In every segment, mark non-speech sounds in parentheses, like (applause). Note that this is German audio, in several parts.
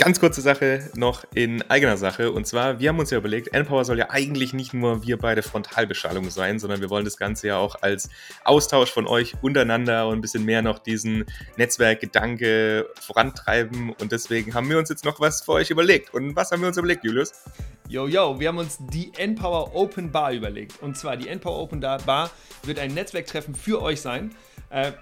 Ganz kurze Sache noch in eigener Sache. Und zwar, wir haben uns ja überlegt, N-Power soll ja eigentlich nicht nur wir beide Frontalbeschallung sein, sondern wir wollen das Ganze ja auch als Austausch von euch untereinander und ein bisschen mehr noch diesen Netzwerkgedanke vorantreiben. Und deswegen haben wir uns jetzt noch was für euch überlegt. Und was haben wir uns überlegt, Julius? Yo, yo, wir haben uns die N-Power Open Bar überlegt. Und zwar die N-Power Open Bar wird ein Netzwerktreffen für euch sein. Äh,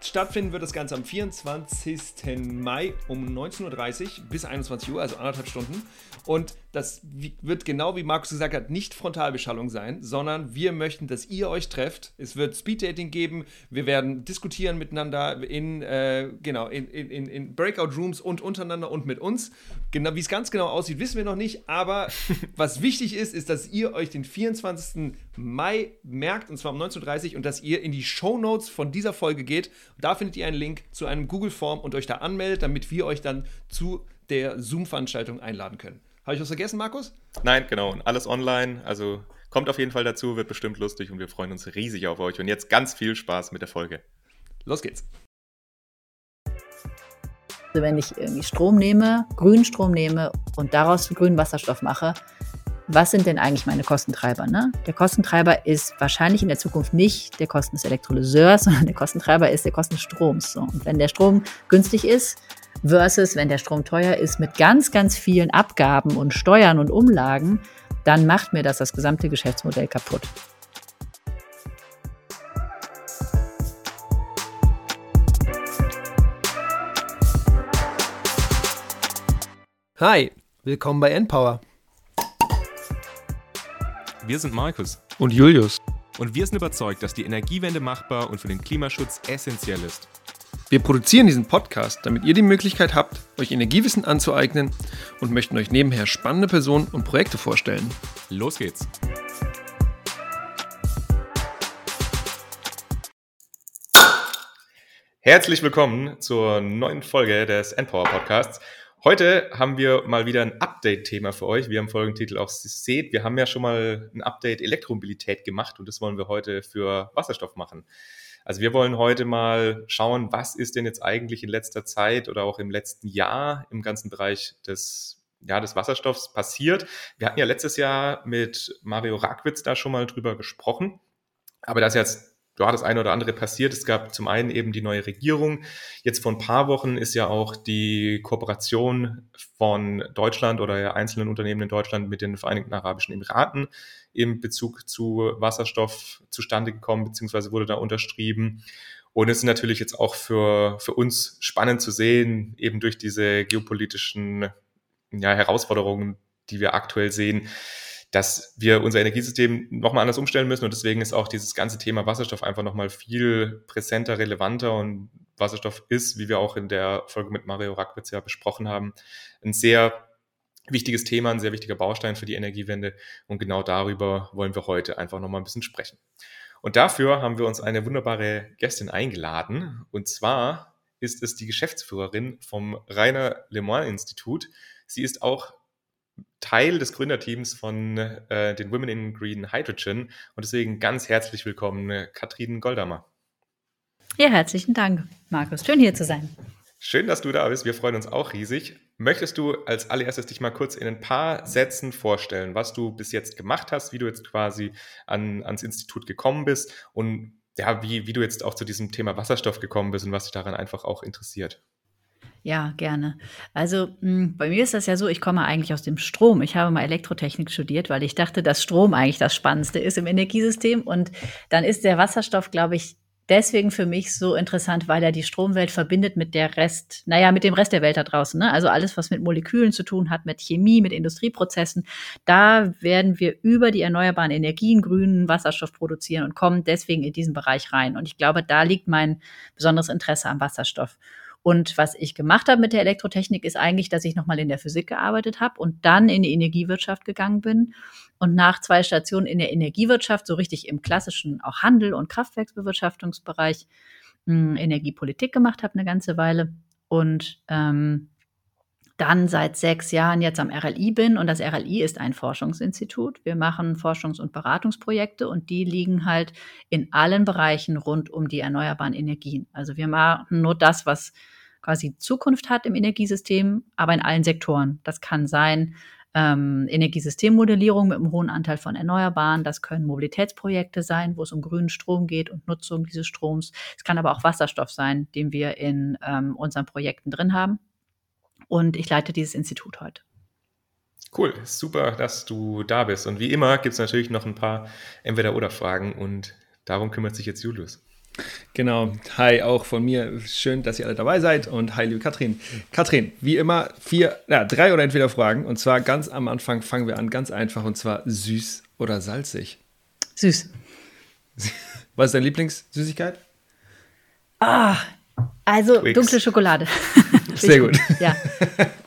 Stattfinden wird das Ganze am 24. Mai um 19.30 Uhr bis 21 Uhr, also anderthalb Stunden. Und das wird genau wie Markus gesagt hat, nicht Frontalbeschallung sein, sondern wir möchten, dass ihr euch trefft. Es wird Speeddating geben. Wir werden diskutieren miteinander in, äh, genau, in, in, in Breakout Rooms und untereinander und mit uns. Genau, wie es ganz genau aussieht, wissen wir noch nicht. Aber (laughs) was wichtig ist, ist, dass ihr euch den 24. Mai merkt, und zwar um 19.30 Uhr, und dass ihr in die Show Notes von dieser Folge geht. Da findet ihr einen Link zu einem Google-Form und euch da anmeldet, damit wir euch dann zu der Zoom-Veranstaltung einladen können. Habe ich was vergessen, Markus? Nein, genau. Alles online. Also kommt auf jeden Fall dazu, wird bestimmt lustig und wir freuen uns riesig auf euch. Und jetzt ganz viel Spaß mit der Folge. Los geht's. Also wenn ich irgendwie Strom nehme, grünen Strom nehme und daraus grünen Wasserstoff mache, was sind denn eigentlich meine Kostentreiber? Ne? Der Kostentreiber ist wahrscheinlich in der Zukunft nicht der Kosten des Elektrolyseurs, (laughs) sondern der Kostentreiber ist der Kosten des Stroms. So. Und wenn der Strom günstig ist, versus wenn der Strom teuer ist mit ganz, ganz vielen Abgaben und Steuern und Umlagen, dann macht mir das das gesamte Geschäftsmodell kaputt. Hi, willkommen bei Npower. Wir sind Markus und Julius und wir sind überzeugt, dass die Energiewende machbar und für den Klimaschutz essentiell ist. Wir produzieren diesen Podcast, damit ihr die Möglichkeit habt, euch Energiewissen anzueignen und möchten euch nebenher spannende Personen und Projekte vorstellen. Los geht's! Herzlich willkommen zur neuen Folge des Endpower Podcasts. Heute haben wir mal wieder ein Update-Thema für euch. Wie ihr im Folgentitel auch seht, wir haben ja schon mal ein Update Elektromobilität gemacht und das wollen wir heute für Wasserstoff machen. Also wir wollen heute mal schauen, was ist denn jetzt eigentlich in letzter Zeit oder auch im letzten Jahr im ganzen Bereich des ja, des Wasserstoffs passiert. Wir hatten ja letztes Jahr mit Mario Rakwitz da schon mal drüber gesprochen. Aber das jetzt ja, das eine oder andere passiert. Es gab zum einen eben die neue Regierung. Jetzt vor ein paar Wochen ist ja auch die Kooperation von Deutschland oder einzelnen Unternehmen in Deutschland mit den Vereinigten Arabischen Emiraten im Bezug zu Wasserstoff zustande gekommen, beziehungsweise wurde da unterschrieben. Und es ist natürlich jetzt auch für, für uns spannend zu sehen, eben durch diese geopolitischen ja, Herausforderungen, die wir aktuell sehen, dass wir unser Energiesystem nochmal anders umstellen müssen. Und deswegen ist auch dieses ganze Thema Wasserstoff einfach nochmal viel präsenter, relevanter. Und Wasserstoff ist, wie wir auch in der Folge mit Mario Rackwitz ja besprochen haben, ein sehr wichtiges Thema, ein sehr wichtiger Baustein für die Energiewende. Und genau darüber wollen wir heute einfach nochmal ein bisschen sprechen. Und dafür haben wir uns eine wunderbare Gästin eingeladen. Und zwar ist es die Geschäftsführerin vom Rainer Le Mans Institut. Sie ist auch Teil des Gründerteams von äh, den Women in Green Hydrogen und deswegen ganz herzlich willkommen, Katrin Goldammer. Ja, herzlichen Dank, Markus. Schön hier zu sein. Schön, dass du da bist. Wir freuen uns auch riesig. Möchtest du als allererstes dich mal kurz in ein paar Sätzen vorstellen, was du bis jetzt gemacht hast, wie du jetzt quasi an, ans Institut gekommen bist und ja, wie, wie du jetzt auch zu diesem Thema Wasserstoff gekommen bist und was dich daran einfach auch interessiert? Ja, gerne. Also mh, hm, bei mir ist das ja so, ich komme eigentlich aus dem Strom. Ich habe mal Elektrotechnik studiert, weil ich dachte, dass Strom eigentlich das Spannendste ist im Energiesystem. Und dann ist der Wasserstoff, glaube ich, deswegen für mich so interessant, weil er die Stromwelt verbindet mit der Rest, naja, mit dem Rest der Welt da draußen. Ne? Also alles, was mit Molekülen zu tun hat, mit Chemie, mit Industrieprozessen, da werden wir über die erneuerbaren Energien grünen Wasserstoff produzieren und kommen deswegen in diesen Bereich rein. Und ich glaube, da liegt mein besonderes Interesse am Wasserstoff. Und was ich gemacht habe mit der Elektrotechnik ist eigentlich, dass ich nochmal in der Physik gearbeitet habe und dann in die Energiewirtschaft gegangen bin. Und nach zwei Stationen in der Energiewirtschaft, so richtig im klassischen auch Handel und Kraftwerksbewirtschaftungsbereich, mh, hm, Energiepolitik gemacht habe eine ganze Weile. Und ähm, dann seit sechs Jahren jetzt am RLI bin. Und das RLI ist ein Forschungsinstitut. Wir machen Forschungs- und Beratungsprojekte und die liegen halt in allen Bereichen rund um die erneuerbaren Energien. Also wir machen nur das, was quasi Zukunft hat im Energiesystem, aber in allen Sektoren. Das kann sein ähm, Energiesystemmodellierung mit einem hohen Anteil von Erneuerbaren. Das können Mobilitätsprojekte sein, wo es um grünen Strom geht und Nutzung dieses Stroms. Es kann aber auch Wasserstoff sein, den wir in ähm, unseren Projekten drin haben. Und ich leite dieses Institut heute. Cool, super, dass du da bist. Und wie immer gibt es natürlich noch ein paar Entweder-Oder-Fragen und darum kümmert sich jetzt Julius. Genau. Hi, auch von mir. Schön, dass ihr alle dabei seid. Und hi, liebe Katrin. Katrin, wie immer, vier, ja, drei oder entweder Fragen. Und zwar ganz am Anfang fangen wir an, ganz einfach. Und zwar süß oder salzig? Süß. (laughs) Was ist deine Lieblingssüßigkeit? Ah, also Twix. dunkle Schokolade. Sehr gut. (laughs) Ja. (laughs)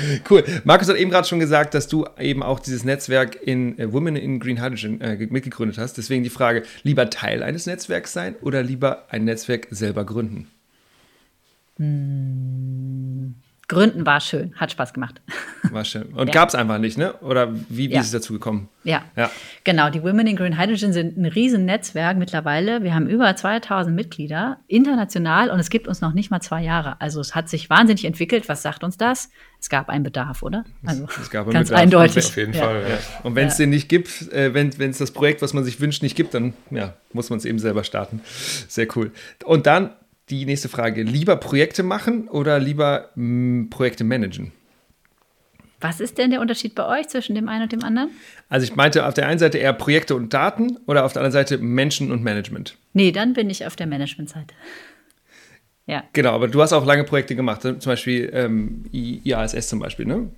(laughs) Cool. Markus hat eben gerade schon gesagt, dass du eben auch dieses Netzwerk in äh, Women in Green Hydrogen äh, mitgegründet hast. Deswegen die Frage, lieber Teil eines Netzwerks sein oder lieber ein Netzwerk selber gründen? Hm. Gründen war schön, hat Spaß gemacht. (laughs) War schön. Und ja. gab es einfach nicht, ne? Oder wie, wie ja. ist es dazu gekommen? Ja. ja, genau. Die Women in Green Hydrogen sind ein Riesennetzwerk mittlerweile. Wir haben über 2000 Mitglieder international und es gibt uns noch nicht mal zwei Jahre. Also es hat sich wahnsinnig entwickelt. Was sagt uns das? Es gab einen Bedarf, oder? Also es gab ganz Bedarf. eindeutig. Auf jeden Fall. Und wenn es den nicht gibt, äh, wenn es das Projekt, was man sich wünscht, nicht gibt, dann ja, muss man es eben selber starten. Sehr cool. Und dann die nächste Frage. Lieber Projekte machen oder lieber mh, hm, Projekte managen? Was ist denn der Unterschied bei euch zwischen dem einen und dem anderen? Also ich meinte auf der einen Seite eher Projekte und Daten oder auf der anderen Seite Menschen und Management. Nee, dann bin ich auf der Management-Seite. Ja. Genau, aber du hast auch lange Projekte gemacht, zum Beispiel ähm, IASS zum Beispiel, ne?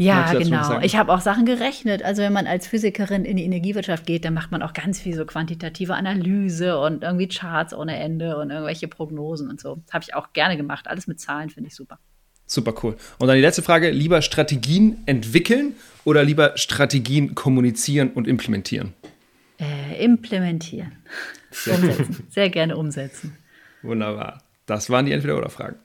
Ja, genau. Ich habe auch Sachen gerechnet. Also wenn man als Physikerin in die Energiewirtschaft geht, dann macht man auch ganz viel so quantitative Analyse und irgendwie Charts ohne Ende und irgendwelche Prognosen und so. Habe ich auch gerne gemacht. Alles mit Zahlen finde ich super. Super cool. Und dann die letzte Frage: Lieber Strategien entwickeln oder lieber Strategien kommunizieren und implementieren? Äh, implementieren. Sehr umsetzen. Sehr gerne umsetzen. Wunderbar. Das waren die Entweder-Oder-Fragen.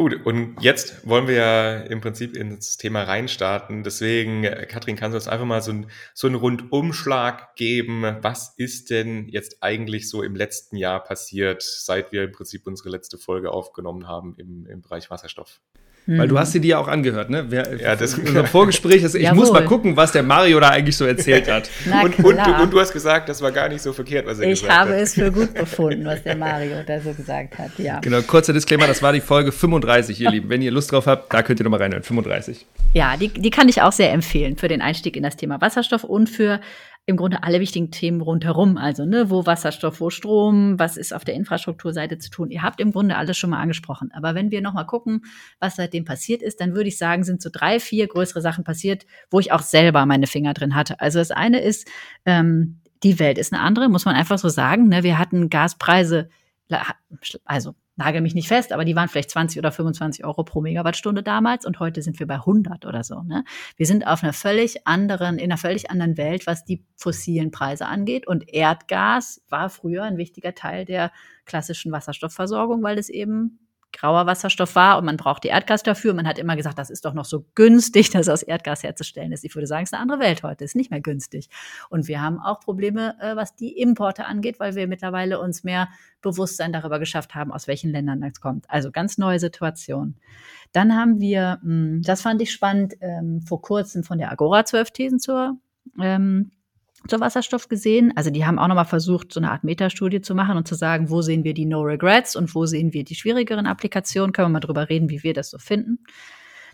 Gut, und jetzt wollen wir ja im Prinzip ins Thema reinstarten. Deswegen, äh, Katrin, kannst du uns einfach mal so, ein, so einen Rundumschlag geben? Was ist denn jetzt eigentlich so im letzten Jahr passiert, seit wir im Prinzip unsere letzte Folge aufgenommen haben im, im Bereich Wasserstoff? Weil du hast dir die ja auch angehört, ne? Wer, ja, das in unserem Vorgespräch, also ich muss mal gucken, was der Mario da eigentlich so erzählt hat. (laughs) und, und, du, und, du, hast gesagt, das war gar nicht so verkehrt, was er ich gesagt hat. Ich habe es für gut befunden, was der (laughs) Mario da so gesagt hat, ja. Genau, kurzer Disclaimer, das war die Folge 35, ihr (laughs) Lieben. Wenn ihr Lust drauf habt, da könnt ihr nochmal reinhören, 35. Ja, die, die kann ich auch sehr empfehlen für den Einstieg in das Thema Wasserstoff und für im Grunde alle wichtigen Themen rundherum. Also, ne, wo Wasserstoff, wo Strom, was ist auf der Infrastrukturseite zu tun. Ihr habt im Grunde alles schon mal angesprochen. Aber wenn wir nochmal gucken, was seitdem passiert ist, dann würde ich sagen, sind so drei, vier größere Sachen passiert, wo ich auch selber meine Finger drin hatte. Also das eine ist, ähm, die Welt ist eine andere, muss man einfach so sagen. Ne? Wir hatten Gaspreise, also nagel mich nicht fest, aber die waren vielleicht 20 oder 25 Euro pro Megawattstunde damals und heute sind wir bei 100 oder so. Ne? Wir sind auf einer völlig anderen, in einer völlig anderen Welt, was die fossilen Preise angeht. Und Erdgas war früher ein wichtiger Teil der klassischen Wasserstoffversorgung, weil es eben grauer Wasserstoff war und man brauchte Erdgas dafür. Man hat immer gesagt, das ist doch noch so günstig, (laughs) das aus Erdgas herzustellen ist. Ich würde sagen, es ist eine andere Welt heute, ist nicht mehr günstig. Und wir haben auch Probleme, äh, was die Importe angeht, weil wir mittlerweile uns mehr Bewusstsein darüber geschafft haben, aus welchen Ländern das kommt. Also ganz neue Situation. Dann haben wir, hm, das fand ich spannend, ähm, vor kurzem von der Agora 12 Thesen zur zur Wasserstoff gesehen. Also die haben auch nochmal versucht, so eine Art Metastudie zu machen und zu sagen, wo sehen wir die No Regrets und wo sehen wir die schwierigeren Applikationen. Können wir mal drüber reden, wie wir das so finden.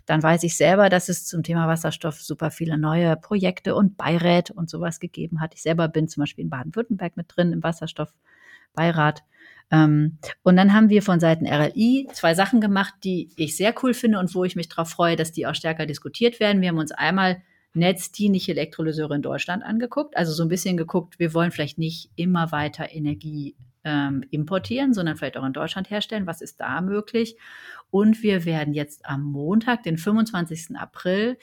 Dann weiß ich selber, dass es zum Thema Wasserstoff super viele neue Projekte und Beiräte und sowas gegeben hat. Ich selber bin zum Beispiel in Baden-Württemberg mit drin im Wasserstoffbeirat. Ähm, und dann haben wir von Seiten RLI zwei Sachen gemacht, die ich sehr cool finde und wo ich mich darauf freue, dass die auch stärker diskutiert werden. Wir haben uns einmal netzdienliche Elektrolyseure in Deutschland angeguckt. Also so ein bisschen geguckt, wir wollen vielleicht nicht immer weiter Energie ähm, importieren, sondern vielleicht auch in Deutschland herstellen. Was ist da möglich? Und wir werden jetzt am Montag, den 25. April,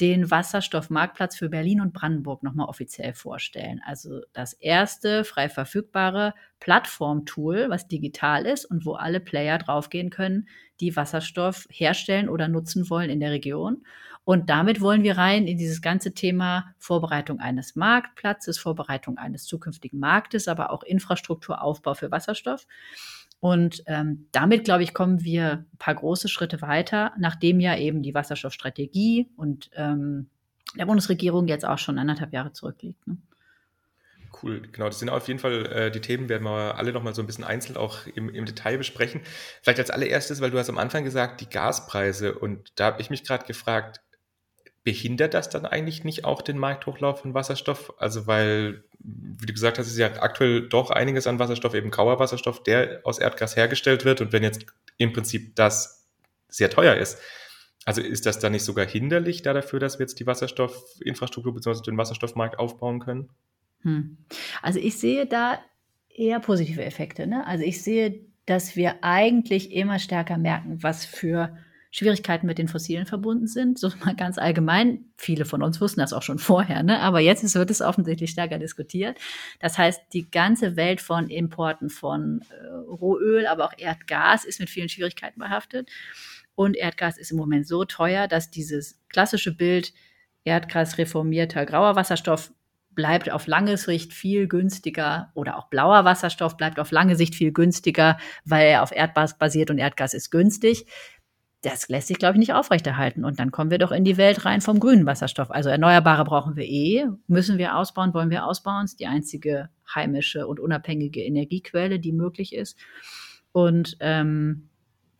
den Wasserstoffmarktplatz für Berlin und Brandenburg nochmal offiziell vorstellen. Also das erste frei verfügbare Plattformtool, was digital ist und wo alle Player draufgehen können, die Wasserstoff herstellen oder nutzen wollen in der Region. Und damit wollen wir rein in dieses ganze Thema Vorbereitung eines Marktplatzes, Vorbereitung eines zukünftigen Marktes, aber auch Infrastrukturaufbau für Wasserstoff. Und ähm, damit, glaube ich, kommen wir ein paar große Schritte weiter, nachdem ja eben die Wasserstoffstrategie und ähm, der Bundesregierung jetzt auch schon anderthalb Jahre zurückliegt. Ne? Cool, genau. Das sind auf jeden Fall äh, die Themen, werden wir alle nochmal so ein bisschen einzeln auch im, im Detail besprechen. Vielleicht als allererstes, weil du hast am Anfang gesagt, die Gaspreise. Und da habe ich mich gerade gefragt, behindert das dann eigentlich nicht auch den Markthochlauf von Wasserstoff? Also weil, wie du gesagt hast, ist ja aktuell doch einiges an Wasserstoff, eben grauer Wasserstoff, der aus Erdgas hergestellt wird. Und wenn jetzt im Prinzip das sehr teuer ist, also ist das dann nicht sogar hinderlich da dafür, dass wir jetzt die Wasserstoffinfrastruktur bzw. den Wasserstoffmarkt aufbauen können? Hm. Also ich sehe da eher positive Effekte. Ne? Also ich sehe, dass wir eigentlich immer stärker merken, was für Schwierigkeiten mit den Fossilen verbunden sind. So mal ganz allgemein. Viele von uns wussten das auch schon vorher, ne? aber jetzt ist, wird es offensichtlich stärker diskutiert. Das heißt, die ganze Welt von Importen von äh, Rohöl, aber auch Erdgas ist mit vielen Schwierigkeiten behaftet. Und Erdgas ist im Moment so teuer, dass dieses klassische Bild Erdgas reformierter grauer Wasserstoff bleibt auf lange Sicht viel günstiger oder auch blauer Wasserstoff bleibt auf lange Sicht viel günstiger, weil er auf Erdgas basiert und Erdgas ist günstig das lässt sich, glaube ich, nicht aufrechterhalten. Und dann kommen wir doch in die Welt rein vom grünen Wasserstoff. Also Erneuerbare brauchen wir eh, müssen wir ausbauen, wollen wir ausbauen. Das ist die einzige heimische und unabhängige Energiequelle, die möglich ist. Und ähm,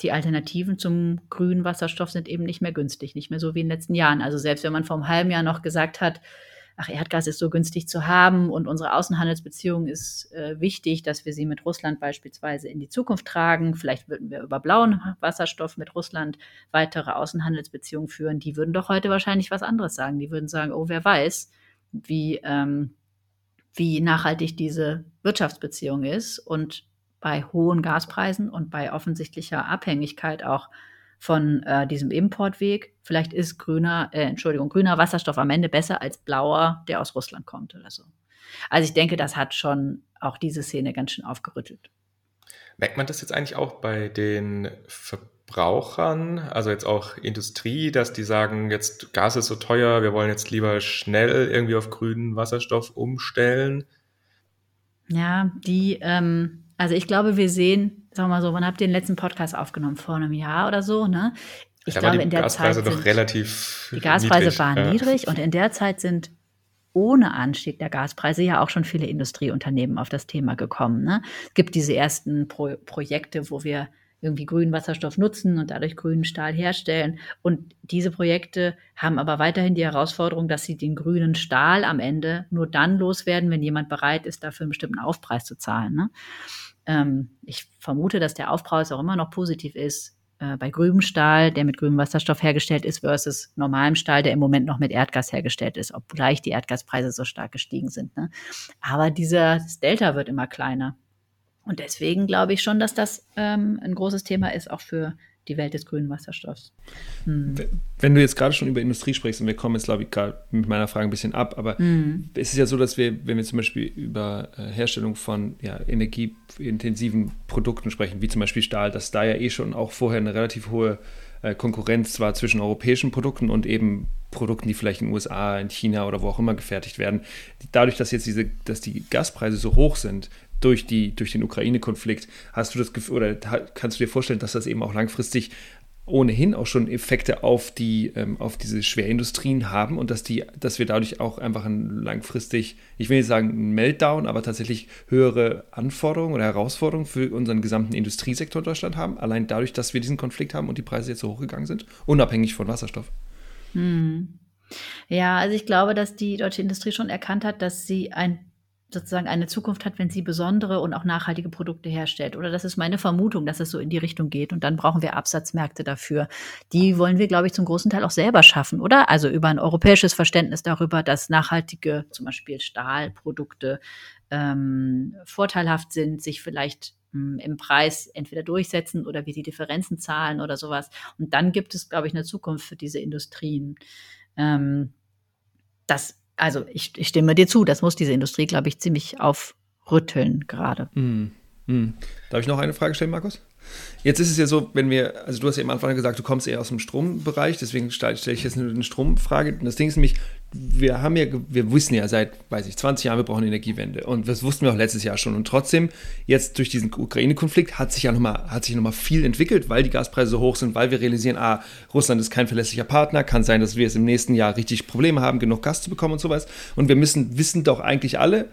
die Alternativen zum grünen Wasserstoff sind eben nicht mehr günstig, nicht mehr so wie in den letzten Jahren. Also selbst wenn man vor einem halben Jahr noch gesagt hat, ach, Erdgas ist so günstig zu haben und unsere Außenhandelsbeziehung ist äh, wichtig, dass wir sie mit Russland beispielsweise in die Zukunft tragen. Vielleicht würden wir über blauen Wasserstoff mit Russland weitere Außenhandelsbeziehungen führen. Die würden doch heute wahrscheinlich was anderes sagen. Die würden sagen, oh, wer weiß, wie, ähm, wie nachhaltig diese Wirtschaftsbeziehung ist und bei hohen Gaspreisen und bei offensichtlicher Abhängigkeit auch von äh, diesem Importweg. Vielleicht ist grüner, äh, Entschuldigung, grüner Wasserstoff am Ende besser als blauer, der aus Russland kommt oder so. Also ich denke, das hat schon auch diese Szene ganz schön aufgerüttelt. Merkt man das jetzt eigentlich auch bei den Verbrauchern, also jetzt auch Industrie, dass die sagen, jetzt Gas ist so teuer, wir wollen jetzt lieber schnell irgendwie auf grünen Wasserstoff umstellen? Ja, die, ähm, also ich glaube, wir sehen, sagen wir mal so, wann habt ihr den letzten Podcast aufgenommen? Vor einem Jahr oder so, ne? Ich da glaube, in der Gaspreise Zeit. Sind, relativ die Gaspreise niedrig, waren ja. niedrig und in der Zeit sind ohne Anstieg der Gaspreise ja auch schon viele Industrieunternehmen auf das Thema gekommen. Ne? Es gibt diese ersten Pro Projekte, wo wir irgendwie grünen Wasserstoff nutzen und dadurch grünen Stahl herstellen. Und diese Projekte haben aber weiterhin die Herausforderung, dass sie den grünen Stahl am Ende nur dann loswerden, wenn jemand bereit ist, dafür einen bestimmten Aufpreis zu zahlen. Ne? Ähm, ich vermute, dass der Aufpreis auch immer noch positiv ist äh, bei grünem Stahl, der mit grünem Wasserstoff hergestellt ist, versus normalem Stahl, der im Moment noch mit Erdgas hergestellt ist, obgleich die Erdgaspreise so stark gestiegen sind. Ne? Aber dieses Delta wird immer kleiner. Und deswegen glaube ich schon, dass das ähm, ein großes Thema ist, auch für die Welt des grünen Wasserstoffs. Hm. Wenn du jetzt gerade schon über Industrie sprichst, und wir kommen jetzt, glaube ich, gerade mit meiner Frage ein bisschen ab, aber hm. es ist ja so, dass wir, wenn wir zum Beispiel über äh, Herstellung von ja, energieintensiven Produkten sprechen, wie zum Beispiel Stahl, dass da ja eh schon auch vorher eine relativ hohe äh, Konkurrenz zwar zwischen europäischen Produkten und eben Produkten, die vielleicht in den USA, in China oder wo auch immer gefertigt werden. Dadurch, dass jetzt diese, dass die Gaspreise so hoch sind, durch, die, durch den Ukraine-Konflikt. Hast du das Gefühl, oder kannst du dir vorstellen, dass das eben auch langfristig ohnehin auch schon Effekte auf die ähm, auf diese Schwerindustrien haben und dass die dass wir dadurch auch einfach ein langfristig ich will nicht sagen ein Meltdown aber tatsächlich höhere Anforderungen oder Herausforderungen für unseren gesamten Industriesektor in Deutschland haben allein dadurch dass wir diesen Konflikt haben und die Preise jetzt so hochgegangen sind unabhängig von Wasserstoff hm. ja also ich glaube dass die deutsche Industrie schon erkannt hat dass sie ein sozusagen eine Zukunft hat, wenn sie besondere und auch nachhaltige Produkte herstellt. Oder das ist meine Vermutung, dass es so in die Richtung geht. Und dann brauchen wir Absatzmärkte dafür. Die wollen wir, glaube ich, zum großen Teil auch selber schaffen, oder? Also über ein europäisches Verständnis darüber, dass nachhaltige, zum Beispiel Stahlprodukte, ähm, vorteilhaft sind, sich vielleicht hm, im Preis entweder durchsetzen oder wie die Differenzen zahlen oder sowas. Und dann gibt es, glaube ich, eine Zukunft für diese Industrien. Ähm, das also ich, ich stimme dir zu, das muss diese Industrie, glaube ich, ziemlich aufrütteln gerade. Mm, mm. Darf ich noch eine Frage stellen, Markus? Jetzt ist es ja so, wenn wir, also du hast ja am Anfang gesagt, du kommst eher aus dem Strombereich, deswegen stelle ich jetzt nur eine Stromfrage. Das Ding ist nämlich, wir haben ja, wir wissen ja seit, weiß ich, 20 Jahren, wir brauchen Energiewende. Und das wussten wir auch letztes Jahr schon. Und trotzdem, jetzt durch diesen Ukraine-Konflikt hat sich ja nochmal, hat sich nochmal viel entwickelt, weil die Gaspreise so hoch sind, weil wir realisieren, ah, Russland ist kein verlässlicher Partner, kann sein, dass wir es im nächsten Jahr richtig Probleme haben, genug Gas zu bekommen und sowas. Und wir müssen, wissen doch eigentlich alle,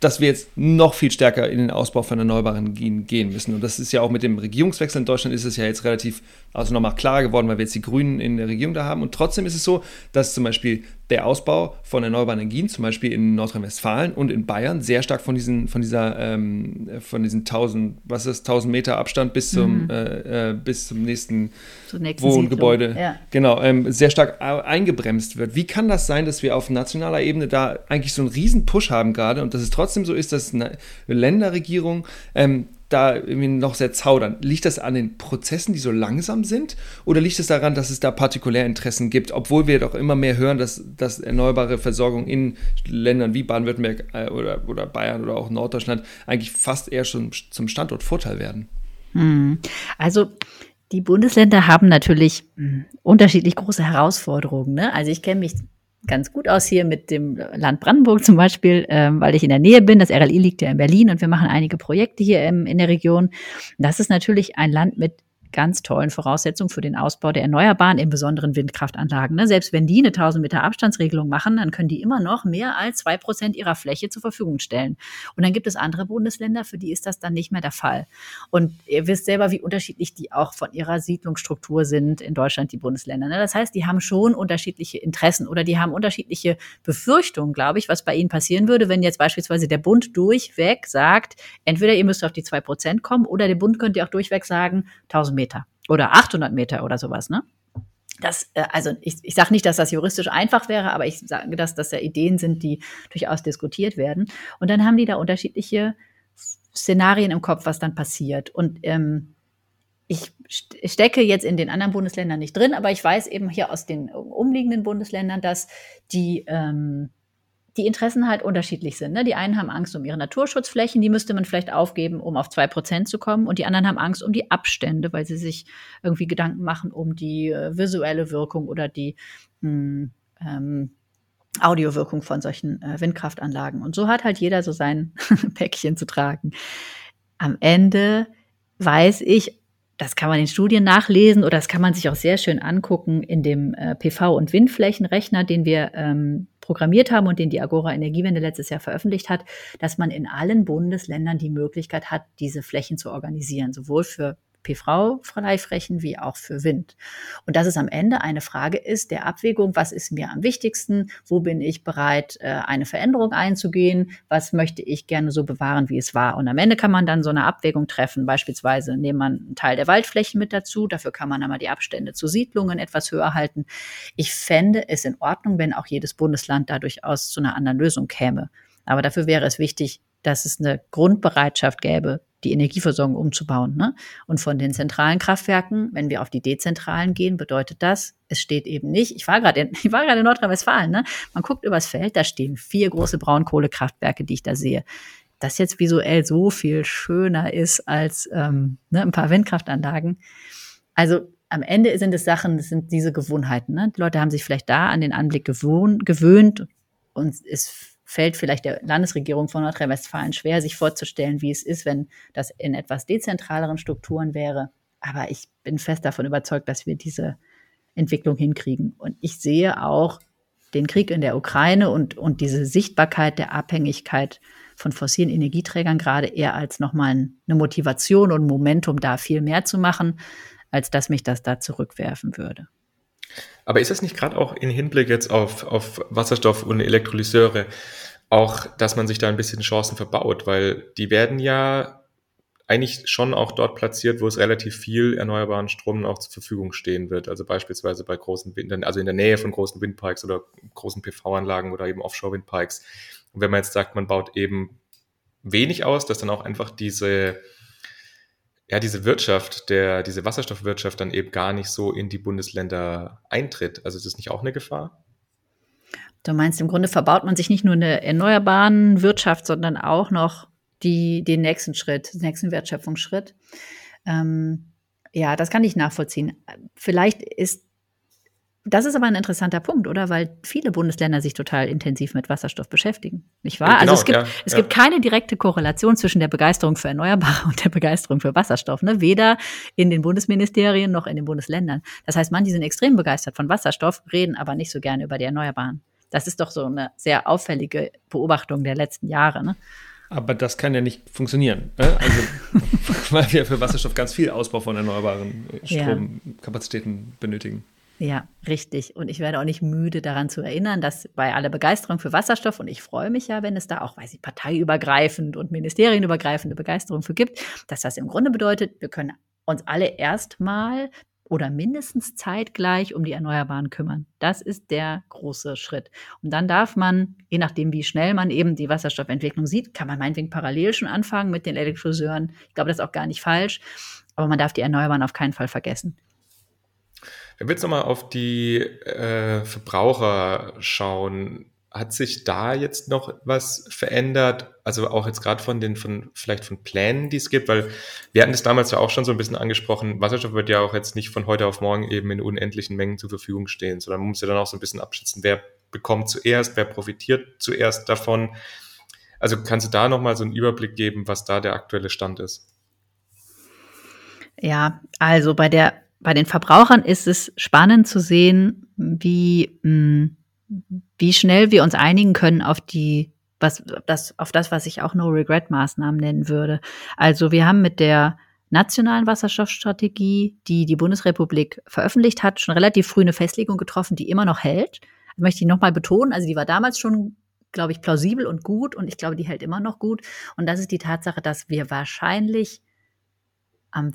dass wir jetzt noch viel stärker in den Ausbau von Erneuerbaren gehen müssen. Und das ist ja auch mit dem Regierungswechsel in Deutschland ist es ja jetzt relativ, also nochmal klarer geworden, weil wir jetzt die Grünen in der Regierung da haben. Und trotzdem ist es so, dass zum Beispiel der Ausbau von erneuerbaren Energien, zum Beispiel in Nordrhein-Westfalen und in Bayern, sehr stark von diesen, von dieser, ähm, von diesen 1000, was ist, 1000 Meter Abstand bis zum, mhm. äh, äh, bis zum nächsten, nächsten Wohngebäude, ja. genau, ähm, sehr stark eingebremst wird. Wie kann das sein, dass wir auf nationaler Ebene da eigentlich so einen riesen Push haben gerade und dass es trotzdem so ist, dass eine Länderregierung ähm, da irgendwie noch sehr zaudern. Liegt das an den Prozessen, die so langsam sind? Oder liegt es daran, dass es da Partikulärinteressen gibt, obwohl wir doch immer mehr hören, dass, dass erneuerbare Versorgung in Ländern wie Baden-Württemberg äh, oder, oder Bayern oder auch Norddeutschland eigentlich fast eher schon zum Standortvorteil werden? Hm. Also die Bundesländer haben natürlich hm, unterschiedlich große Herausforderungen. Ne? Also ich kenne mich ganz gut aus hier mit dem Land Brandenburg zum Beispiel, ähm, weil ich in der Nähe bin. Das RLI liegt ja in Berlin und wir machen einige Projekte hier im, in der Region. Das ist natürlich ein Land mit ganz tollen Voraussetzungen für den Ausbau der Erneuerbaren, im besonderen Windkraftanlagen. Ne? Selbst wenn die eine 1000 Meter Abstandsregelung machen, dann können die immer noch mehr als zwei Prozent ihrer Fläche zur Verfügung stellen. Und dann gibt es andere Bundesländer, für die ist das dann nicht mehr der Fall. Und ihr wisst selber, wie unterschiedlich die auch von ihrer Siedlungsstruktur sind in Deutschland, die Bundesländer. Ne? Das heißt, die haben schon unterschiedliche Interessen oder die haben unterschiedliche Befürchtungen, glaube ich, was bei ihnen passieren würde, wenn jetzt beispielsweise der Bund durchweg sagt, entweder ihr müsst auf die zwei Prozent kommen oder der Bund könnte auch durchweg sagen, 1000 Meter oder 800 Meter oder sowas, ne? Das, äh, also ich, ich sage nicht, dass das juristisch einfach wäre, aber ich sage, dass das ja Ideen sind, die durchaus diskutiert werden. Und dann haben die da unterschiedliche Szenarien im Kopf, was dann passiert. Und ähm, ich stecke jetzt in den anderen Bundesländern nicht drin, aber ich weiß eben hier aus den umliegenden Bundesländern, dass die ähm, die Interessen halt unterschiedlich sind. Ne? Die einen haben Angst um ihre Naturschutzflächen, die müsste man vielleicht aufgeben, um auf zwei Prozent zu kommen. Und die anderen haben Angst um die Abstände, weil sie sich irgendwie Gedanken machen um die äh, visuelle Wirkung oder die mh, hm, ähm, Audiowirkung von solchen äh, Windkraftanlagen. Und so hat halt jeder so sein (laughs) Päckchen zu tragen. Am Ende weiß ich, das kann man in Studien nachlesen oder das kann man sich auch sehr schön angucken in dem äh, PV- und Windflächenrechner, den wir ähm, programmiert haben und den die Agora Energiewende letztes Jahr veröffentlicht hat, dass man in allen Bundesländern die Möglichkeit hat, diese Flächen zu organisieren, sowohl für PV-Freiflächen wie auch für Wind. Und dass es am Ende eine Frage ist der Abwägung, was ist mir am wichtigsten, wo bin ich bereit, äh, eine Veränderung einzugehen, was möchte ich gerne so bewahren, wie es war. Und am Ende kann man dann so eine Abwägung treffen. Beispielsweise nehmen man einen Teil der Waldflächen mit dazu, dafür kann man einmal die Abstände zu Siedlungen etwas höher halten. Ich fände es in Ordnung, wenn auch jedes Bundesland da durchaus zu einer anderen Lösung käme. Aber dafür wäre es wichtig, dass es eine Grundbereitschaft gäbe, die Energieversorgung umzubauen. Ne? Und von den zentralen Kraftwerken, wenn wir auf die dezentralen gehen, bedeutet das, es steht eben nicht, ich war gerade in, (laughs) ich war gerade in Nordrhein-Westfalen, ne? man guckt übers Feld, da stehen vier große Braunkohlekraftwerke, die ich da sehe. Das jetzt visuell so viel schöner ist als ähm, ne, ein paar Windkraftanlagen. Also am Ende sind es Sachen, das sind diese Gewohnheiten. Ne? Die Leute haben sich vielleicht da an den Anblick gewohnt, gewöhnt und es fällt vielleicht der Landesregierung von Nordrhein-Westfalen schwer, sich vorzustellen, wie es ist, wenn das in etwas dezentraleren Strukturen wäre. Aber ich bin fest davon überzeugt, dass wir diese Entwicklung hinkriegen. Und ich sehe auch den Krieg in der Ukraine und, und diese Sichtbarkeit der Abhängigkeit von fossilen Energieträgern gerade eher als nochmal eine Motivation und Momentum, da viel mehr zu machen, als dass mich das da zurückwerfen würde. Aber ist es nicht gerade auch in Hinblick jetzt auf, auf Wasserstoff und Elektrolyseure auch, dass man sich da ein bisschen Chancen verbaut, weil die werden ja eigentlich schon auch dort platziert, wo es relativ viel erneuerbaren Strom auch zur Verfügung stehen wird. Also beispielsweise bei großen Wind, also in der Nähe von großen Windparks oder großen PV-Anlagen oder eben Offshore-Windparks. Und wenn man jetzt sagt, man baut eben wenig aus, dass dann auch einfach diese ja, diese Wirtschaft, der, diese Wasserstoffwirtschaft dann eben gar nicht so in die Bundesländer eintritt. Also ist das nicht auch eine Gefahr? Du meinst, im Grunde verbaut man sich nicht nur eine erneuerbaren Wirtschaft, sondern auch noch die, den nächsten Schritt, den nächsten Wertschöpfungsschritt. Ähm, ja, das kann ich nachvollziehen. Vielleicht ist das ist aber ein interessanter Punkt, oder? Weil viele Bundesländer sich total intensiv mit Wasserstoff beschäftigen. Nicht wahr? Genau, also es gibt, ja, es ja. gibt keine direkte Korrelation zwischen der Begeisterung für Erneuerbare und der Begeisterung für Wasserstoff. Ne? Weder in den Bundesministerien noch in den Bundesländern. Das heißt, manche sind extrem begeistert von Wasserstoff, reden aber nicht so gerne über die Erneuerbaren. Das ist doch so eine sehr auffällige Beobachtung der letzten Jahre. Ne? Aber das kann ja nicht funktionieren. Ne? Also, (laughs) weil wir für Wasserstoff ganz viel Ausbau von erneuerbaren Stromkapazitäten ja. benötigen. Ja, richtig. Und ich werde auch nicht müde daran zu erinnern, dass bei aller Begeisterung für Wasserstoff, und ich freue mich ja, wenn es da auch, weiß ich, parteiübergreifend und ministerienübergreifende Begeisterung für gibt, dass das im Grunde bedeutet, wir können uns alle erstmal oder mindestens zeitgleich um die Erneuerbaren kümmern. Das ist der große Schritt. Und dann darf man, je nachdem, wie schnell man eben die Wasserstoffentwicklung sieht, kann man meinetwegen parallel schon anfangen mit den Elektroseuren. Ich glaube, das ist auch gar nicht falsch. Aber man darf die Erneuerbaren auf keinen Fall vergessen. Wenn wir jetzt nochmal auf die äh, Verbraucher schauen, hat sich da jetzt noch was verändert? Also auch jetzt gerade von den, von vielleicht von Plänen, die es gibt, weil wir hatten das damals ja auch schon so ein bisschen angesprochen. Wasserstoff wird ja auch jetzt nicht von heute auf morgen eben in unendlichen Mengen zur Verfügung stehen, sondern man muss ja dann auch so ein bisschen abschätzen, wer bekommt zuerst, wer profitiert zuerst davon. Also kannst du da nochmal so einen Überblick geben, was da der aktuelle Stand ist? Ja, also bei der bei den Verbrauchern ist es spannend zu sehen, wie, mh, hm, wie schnell wir uns einigen können auf die, was, das, auf das, was ich auch No-Regret-Maßnahmen nennen würde. Also wir haben mit der nationalen Wasserstoffstrategie, die die Bundesrepublik veröffentlicht hat, schon relativ früh eine Festlegung getroffen, die immer noch hält. Das möchte ich nochmal betonen. Also die war damals schon, glaube ich, plausibel und gut und ich glaube, die hält immer noch gut. Und das ist die Tatsache, dass wir wahrscheinlich am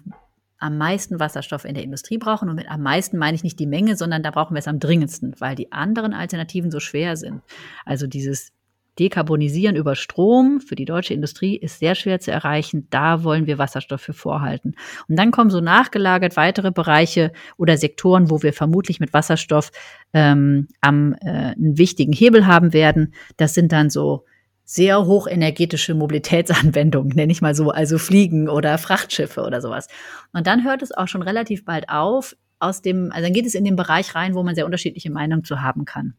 am meisten Wasserstoff in der Industrie brauchen. Und mit am meisten meine ich nicht die Menge, sondern da brauchen wir es am dringendsten, weil die anderen Alternativen so schwer sind. Also dieses Dekarbonisieren über Strom für die deutsche Industrie ist sehr schwer zu erreichen. Da wollen wir Wasserstoff für vorhalten. Und dann kommen so nachgelagert weitere Bereiche oder Sektoren, wo wir vermutlich mit Wasserstoff ähm, am äh, einen wichtigen Hebel haben werden. Das sind dann so sehr hochenergetische Mobilitätsanwendungen, (laughs) nenne ich mal so, also Fliegen oder Frachtschiffe oder sowas. Und dann hört es auch schon relativ bald auf, aus dem, also dann geht es in den Bereich rein, wo man sehr unterschiedliche Meinungen zu haben kann.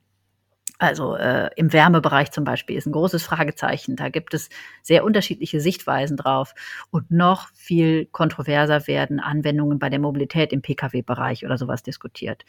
Also äh, im Wärmebereich zum Beispiel ist ein großes Fragezeichen. Da gibt es sehr unterschiedliche Sichtweisen drauf. Und noch viel kontroverser werden Anwendungen bei der Mobilität im Pkw-Bereich oder sowas diskutiert.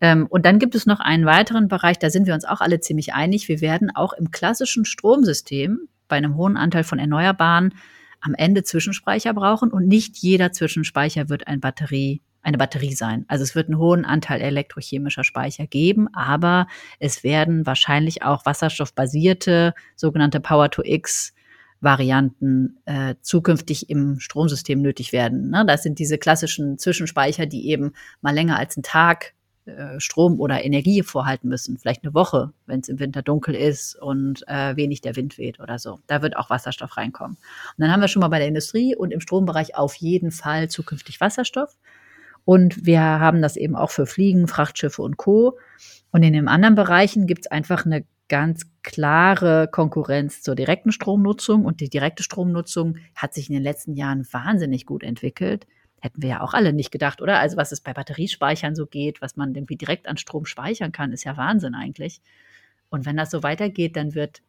Ähm, und dann gibt es noch einen weiteren Bereich, da sind wir uns auch alle ziemlich einig. Wir werden auch im klassischen Stromsystem bei einem hohen Anteil von Erneuerbaren am Ende Zwischenspeicher brauchen und nicht jeder Zwischenspeicher wird ein Batterie eine Batterie sein. Also es wird einen hohen Anteil elektrochemischer Speicher geben, aber es werden wahrscheinlich auch wasserstoffbasierte sogenannte Power-to-X Varianten äh, zukünftig im Stromsystem nötig werden. Ne? Das sind diese klassischen Zwischenspeicher, die eben mal länger als einen Tag äh, Strom oder Energie vorhalten müssen, vielleicht eine Woche, wenn es im Winter dunkel ist und äh, wenig der Wind weht oder so. Da wird auch Wasserstoff reinkommen. Und dann haben wir schon mal bei der Industrie und im Strombereich auf jeden Fall zukünftig Wasserstoff. Und wir haben das eben auch für Fliegen, Frachtschiffe und Co. Und in den anderen Bereichen gibt es einfach eine ganz klare Konkurrenz zur direkten Stromnutzung. Und die direkte Stromnutzung hat sich in den letzten Jahren wahnsinnig gut entwickelt. Hätten wir ja auch alle nicht gedacht, oder? Also was es bei Batteriespeichern so geht, was man irgendwie direkt an Strom speichern kann, ist ja Wahnsinn eigentlich. Und wenn das so weitergeht, dann wird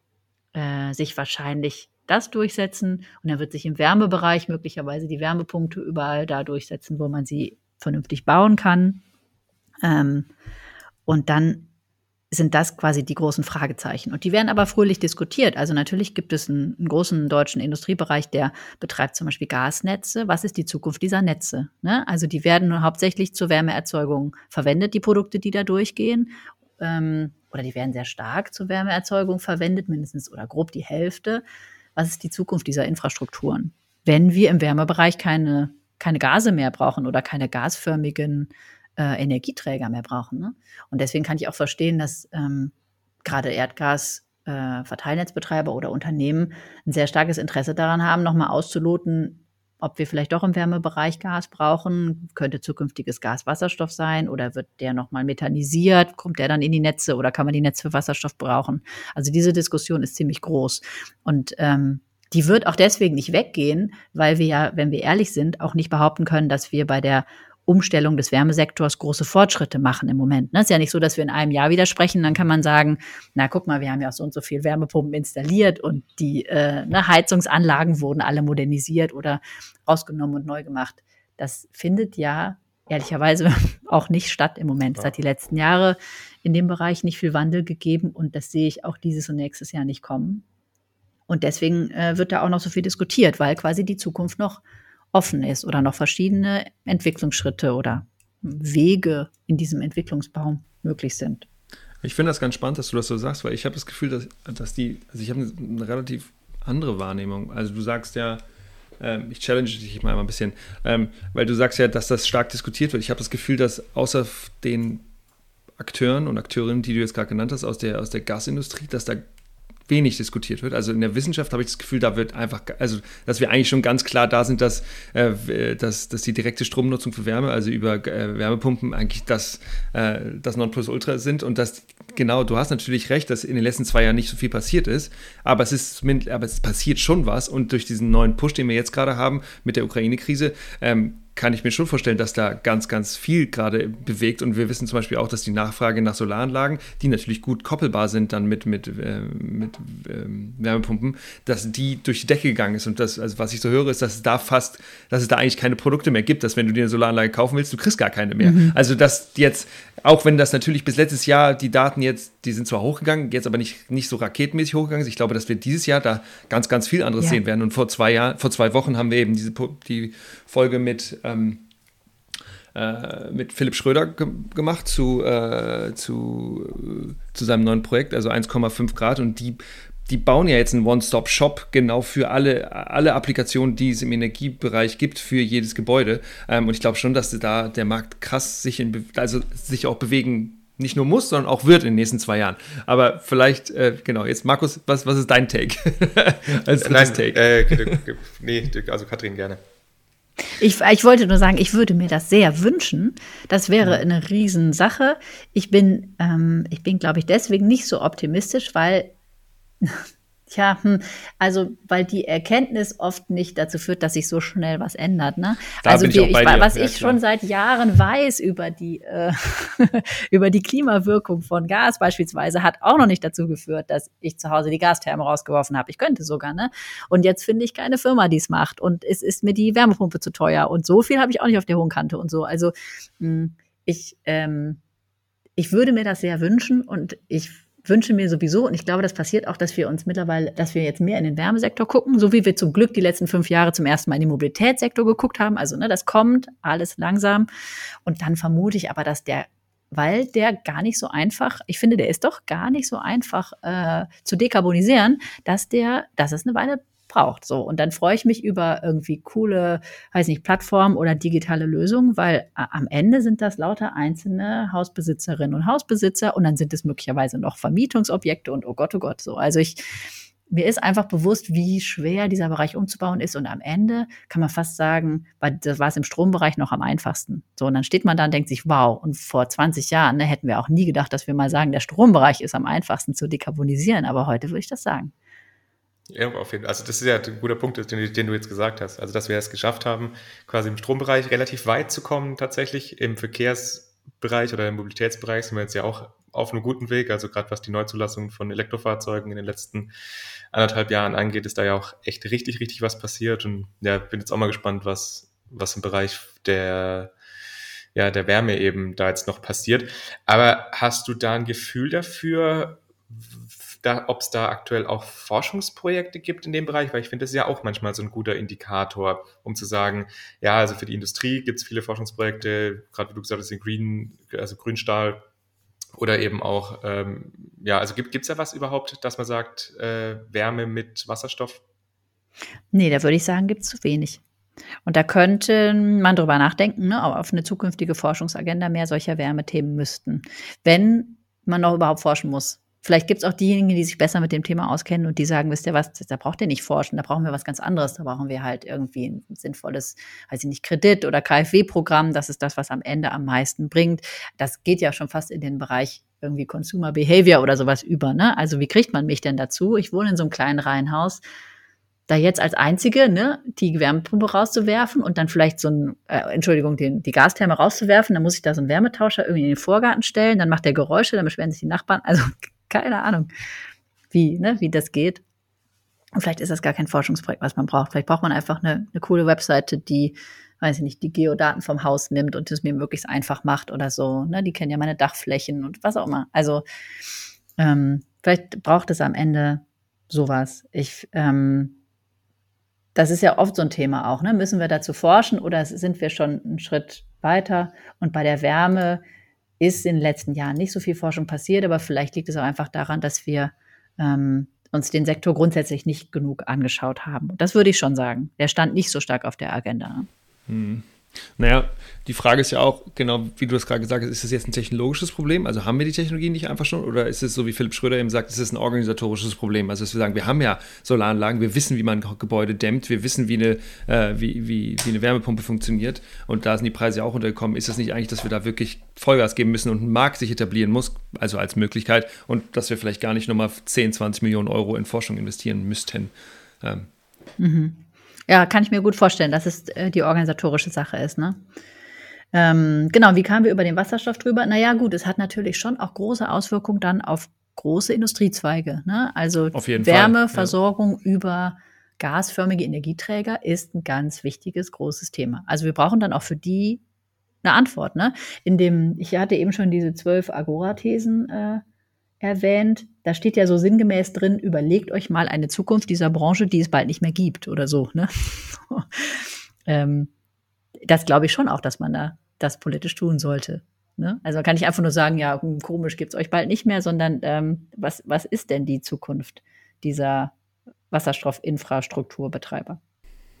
äh, sich wahrscheinlich das durchsetzen und dann wird sich im Wärmebereich möglicherweise die Wärmepunkte überall da durchsetzen, wo man sie vernünftig bauen kann. Ähm, und dann sind das quasi die großen Fragezeichen. Und die werden aber fröhlich diskutiert. Also natürlich gibt es einen, einen, großen deutschen Industriebereich, der betreibt zum Beispiel Gasnetze. Was ist die Zukunft dieser Netze? Ne? Also die werden hauptsächlich zur Wärmeerzeugung verwendet, die Produkte, die da durchgehen. Ähm, oder die werden sehr stark zur Wärmeerzeugung verwendet, mindestens oder grob die Hälfte. Was ist die Zukunft dieser Infrastrukturen? Wenn wir im Wärmebereich keine keine Gase mehr brauchen oder keine gasförmigen äh, Energieträger mehr brauchen. Ne? Und deswegen kann ich auch verstehen, dass ähm, gerade Erdgas äh, Verteilnetzbetreiber oder Unternehmen ein sehr starkes Interesse daran haben, nochmal auszuloten, ob wir vielleicht doch im Wärmebereich Gas brauchen. Könnte zukünftiges Gas Wasserstoff sein oder wird der nochmal methanisiert? Kommt der dann in die Netze oder kann man die Netze für Wasserstoff brauchen? Also diese Diskussion ist ziemlich groß. Und ähm, die wird auch deswegen nicht weggehen, weil wir ja, wenn wir ehrlich sind, auch nicht behaupten können, dass wir bei der Umstellung des Wärmesektors große Fortschritte machen im Moment. Ne? Es ist ja nicht so, dass wir in einem Jahr widersprechen, dann kann man sagen, na guck mal, wir haben ja so und so viel Wärmepumpen installiert und die äh, ne, Heizungsanlagen wurden alle modernisiert oder rausgenommen und neu gemacht. Das findet ja ehrlicherweise (laughs) auch nicht statt im Moment. Es hat die letzten Jahre in dem Bereich nicht viel Wandel gegeben und das sehe ich auch dieses und nächstes Jahr nicht kommen. Und deswegen äh, wird da auch noch so viel diskutiert, weil quasi die Zukunft noch offen ist oder noch verschiedene Entwicklungsschritte oder Wege in diesem Entwicklungsbaum möglich sind. Ich finde das ganz spannend, dass du das so sagst, weil ich habe das Gefühl, dass, dass die, also ich habe eine relativ andere Wahrnehmung. Also du sagst ja, ähm, ich challenge dich mal ein bisschen, ähm, weil du sagst ja, dass das stark diskutiert wird. Ich habe das Gefühl, dass außer den Akteuren und Akteurinnen, die du jetzt gerade genannt hast, aus der, aus der Gasindustrie, dass da wenig diskutiert wird. Also in der Wissenschaft habe ich das Gefühl, da wird einfach, also dass wir eigentlich schon ganz klar da sind, dass, äh, dass, dass die direkte Stromnutzung für Wärme, also über äh, Wärmepumpen eigentlich das, äh, das Nonplusultra sind und dass genau, du hast natürlich recht, dass in den letzten zwei Jahren nicht so viel passiert ist, aber es ist aber es passiert schon was und durch diesen neuen Push, den wir jetzt gerade haben mit der Ukraine-Krise, ähm, kann ich mir schon vorstellen, dass da ganz, ganz viel gerade bewegt. Und wir wissen zum Beispiel auch, dass die Nachfrage nach Solaranlagen, die natürlich gut koppelbar sind dann mit, mit, äh, mit äh, Wärmepumpen, dass die durch die Decke gegangen ist. Und das, also was ich so höre, ist, dass es da fast, dass es da eigentlich keine Produkte mehr gibt, dass wenn du dir eine Solaranlage kaufen willst, du kriegst gar keine mehr. Mhm. Also dass jetzt, auch wenn das natürlich bis letztes Jahr die Daten jetzt, die sind zwar hochgegangen, jetzt aber nicht, nicht so raketenmäßig hochgegangen sind. Ich glaube, dass wir dieses Jahr da ganz, ganz viel anderes ja. sehen werden. Und vor zwei Jahren, vor zwei Wochen haben wir eben diese die Folge mit ähm, äh, mit Philipp Schröder ge gemacht zu, äh, zu, zu seinem neuen Projekt, also 1,5 Grad. Und die, die bauen ja jetzt einen One-Stop-Shop genau für alle, alle Applikationen, die es im Energiebereich gibt, für jedes Gebäude. Ähm, und ich glaube schon, dass da der Markt krass sich, in, also sich auch bewegen nicht nur muss, sondern auch wird in den nächsten zwei Jahren. Aber vielleicht, äh, genau, jetzt Markus, was, was ist dein Take? (laughs) Als Nein, Take. Äh, nee, also Katrin gerne. Ich, ich wollte nur sagen, ich würde mir das sehr wünschen. Das wäre eine Riesensache. Ich bin, ähm, ich bin, glaube ich, deswegen nicht so optimistisch, weil Tja, hm, also weil die Erkenntnis oft nicht dazu führt, dass sich so schnell was ändert. Ne? Da also die, ich, was ja, ich schon seit Jahren weiß über die äh, (laughs) über die Klimawirkung von Gas beispielsweise, hat auch noch nicht dazu geführt, dass ich zu Hause die Gastherme rausgeworfen habe. Ich könnte sogar, ne? Und jetzt finde ich keine Firma, die es macht. Und es ist mir die Wärmepumpe zu teuer. Und so viel habe ich auch nicht auf der hohen Kante und so. Also mh, hm, ich ähm, ich würde mir das sehr wünschen und ich wünsche mir sowieso, und ich glaube, das passiert auch, dass wir uns mittlerweile, dass wir jetzt mehr in den Wärmesektor gucken, so wie wir zum Glück die letzten fünf Jahre zum ersten Mal in den Mobilitätssektor geguckt haben. Also, ne, das kommt alles langsam. Und dann vermute ich aber, dass der weil der gar nicht so einfach, ich finde, der ist doch gar nicht so einfach äh, zu dekarbonisieren, dass der, dass es eine Weile braucht. So. Und dann freue ich mich über irgendwie coole, weiß nicht, Plattformen oder digitale Lösungen, weil am Ende sind das lauter einzelne Hausbesitzerinnen und Hausbesitzer und dann sind es möglicherweise noch Vermietungsobjekte und oh Gott, oh Gott, so. Also ich, mir ist einfach bewusst, wie schwer dieser Bereich umzubauen ist. Und am Ende kann man fast sagen, das war es im Strombereich noch am einfachsten. So, und dann steht man da und denkt sich, wow, und vor 20 Jahren ne, hätten wir auch nie gedacht, dass wir mal sagen, der Strombereich ist am einfachsten zu dekarbonisieren. Aber heute würde ich das sagen. Ja, auf jeden Fall. Also das ist ja ein guter Punkt, den, den, du jetzt gesagt hast. Also dass wir es geschafft haben, quasi im Strombereich relativ weit zu kommen tatsächlich. Im Verkehrsbereich oder im Mobilitätsbereich sind wir jetzt ja auch auf einem guten Weg. Also gerade was die Neuzulassung von Elektrofahrzeugen in den letzten anderthalb Jahren angeht, ist da ja auch echt richtig, richtig was passiert. Und ja, bin jetzt auch mal gespannt, was, was im Bereich der ja, der Wärme eben da jetzt noch passiert. Aber hast du da ein Gefühl dafür, ob es da aktuell auch Forschungsprojekte gibt in dem Bereich, weil ich finde, das ist ja auch manchmal so ein guter Indikator, um zu sagen, ja, also für die Industrie gibt es viele Forschungsprojekte, gerade wie du gesagt hast, in Green, also Grünstahl oder eben auch, ähm, ja, also gibt es da was überhaupt, dass man sagt, äh, Wärme mit Wasserstoff? Nee, da würde ich sagen, gibt es zu wenig. Und da könnte man drüber nachdenken, ne, auf eine zukünftige Forschungsagenda mehr solcher Wärmethemen müssten, wenn man noch überhaupt forschen muss. Vielleicht gibt es auch diejenigen, die sich besser mit dem Thema auskennen und die sagen, wisst ihr was, da braucht ihr nicht forschen, da brauchen wir was ganz anderes, da brauchen wir halt irgendwie ein sinnvolles, weiß ich nicht, Kredit oder KfW-Programm, das ist das, was am Ende am meisten bringt. Das geht ja schon fast in den Bereich irgendwie Consumer Behavior oder sowas über, ne? Also wie kriegt man mich denn dazu? Ich wohne in so einem kleinen Reihenhaus. da jetzt als einzige ne, die Wärmepumpe rauszuwerfen und dann vielleicht so ein, äh, Entschuldigung, den, die Gastherme rauszuwerfen, dann muss ich da so einen Wärmetauscher irgendwie in den Vorgarten stellen, dann macht der Geräusche, dann beschweren sich die Nachbarn. Also keine Ahnung, wie, ne, wie das geht. Und vielleicht ist das gar kein Forschungsprojekt, was man braucht. Vielleicht braucht man einfach eine, eine coole Webseite, die, weiß ich nicht, die Geodaten vom Haus nimmt und es mir möglichst einfach macht oder so. Ne? Die kennen ja meine Dachflächen und was auch immer. Also ähm, vielleicht braucht es am Ende sowas. Ich ähm, das ist ja oft so ein Thema auch. Ne? Müssen wir dazu forschen oder sind wir schon einen Schritt weiter? Und bei der Wärme ist in den letzten Jahren nicht so viel Forschung passiert, aber vielleicht liegt es auch einfach daran, dass wir ähm, uns den Sektor grundsätzlich nicht genug angeschaut haben. Das würde ich schon sagen. Der stand nicht so stark auf der Agenda. Hm. Naja, die Frage ist ja auch, genau wie du das gerade gesagt hast, ist das jetzt ein technologisches Problem? Also haben wir die Technologie nicht einfach schon? Oder ist es so, wie Philipp Schröder eben sagt, ist es ein organisatorisches Problem? Also, dass wir sagen, wir haben ja Solaranlagen, wir wissen, wie man Gebäude dämmt, wir wissen, wie eine, äh, wie, wie, wie eine Wärmepumpe funktioniert und da sind die Preise ja auch untergekommen. Ist das nicht eigentlich, dass wir da wirklich Vollgas geben müssen und ein Markt sich etablieren muss, also als Möglichkeit und dass wir vielleicht gar nicht nochmal 10, 20 Millionen Euro in Forschung investieren müssten? Ähm. Mhm. Ja, kann ich mir gut vorstellen, dass es äh, die organisatorische Sache ist. Ne? Ähm, genau, wie kamen wir über den Wasserstoff drüber? Naja, gut, es hat natürlich schon auch große Auswirkungen dann auf große Industriezweige. Ne? Also Wärmeversorgung ja. über gasförmige Energieträger ist ein ganz wichtiges, großes Thema. Also wir brauchen dann auch für die eine Antwort. Ne? In dem, ich hatte eben schon diese zwölf Agora-Thesen äh, erwähnt. Da steht ja so sinngemäß drin, überlegt euch mal eine Zukunft dieser Branche, die es bald nicht mehr gibt oder so. Ne? (laughs) ähm, das glaube ich schon auch, dass man da das politisch tun sollte. Ne? Also kann ich einfach nur sagen, ja, hm, komisch gibt es euch bald nicht mehr, sondern ähm, was, was ist denn die Zukunft dieser Wasserstoffinfrastrukturbetreiber?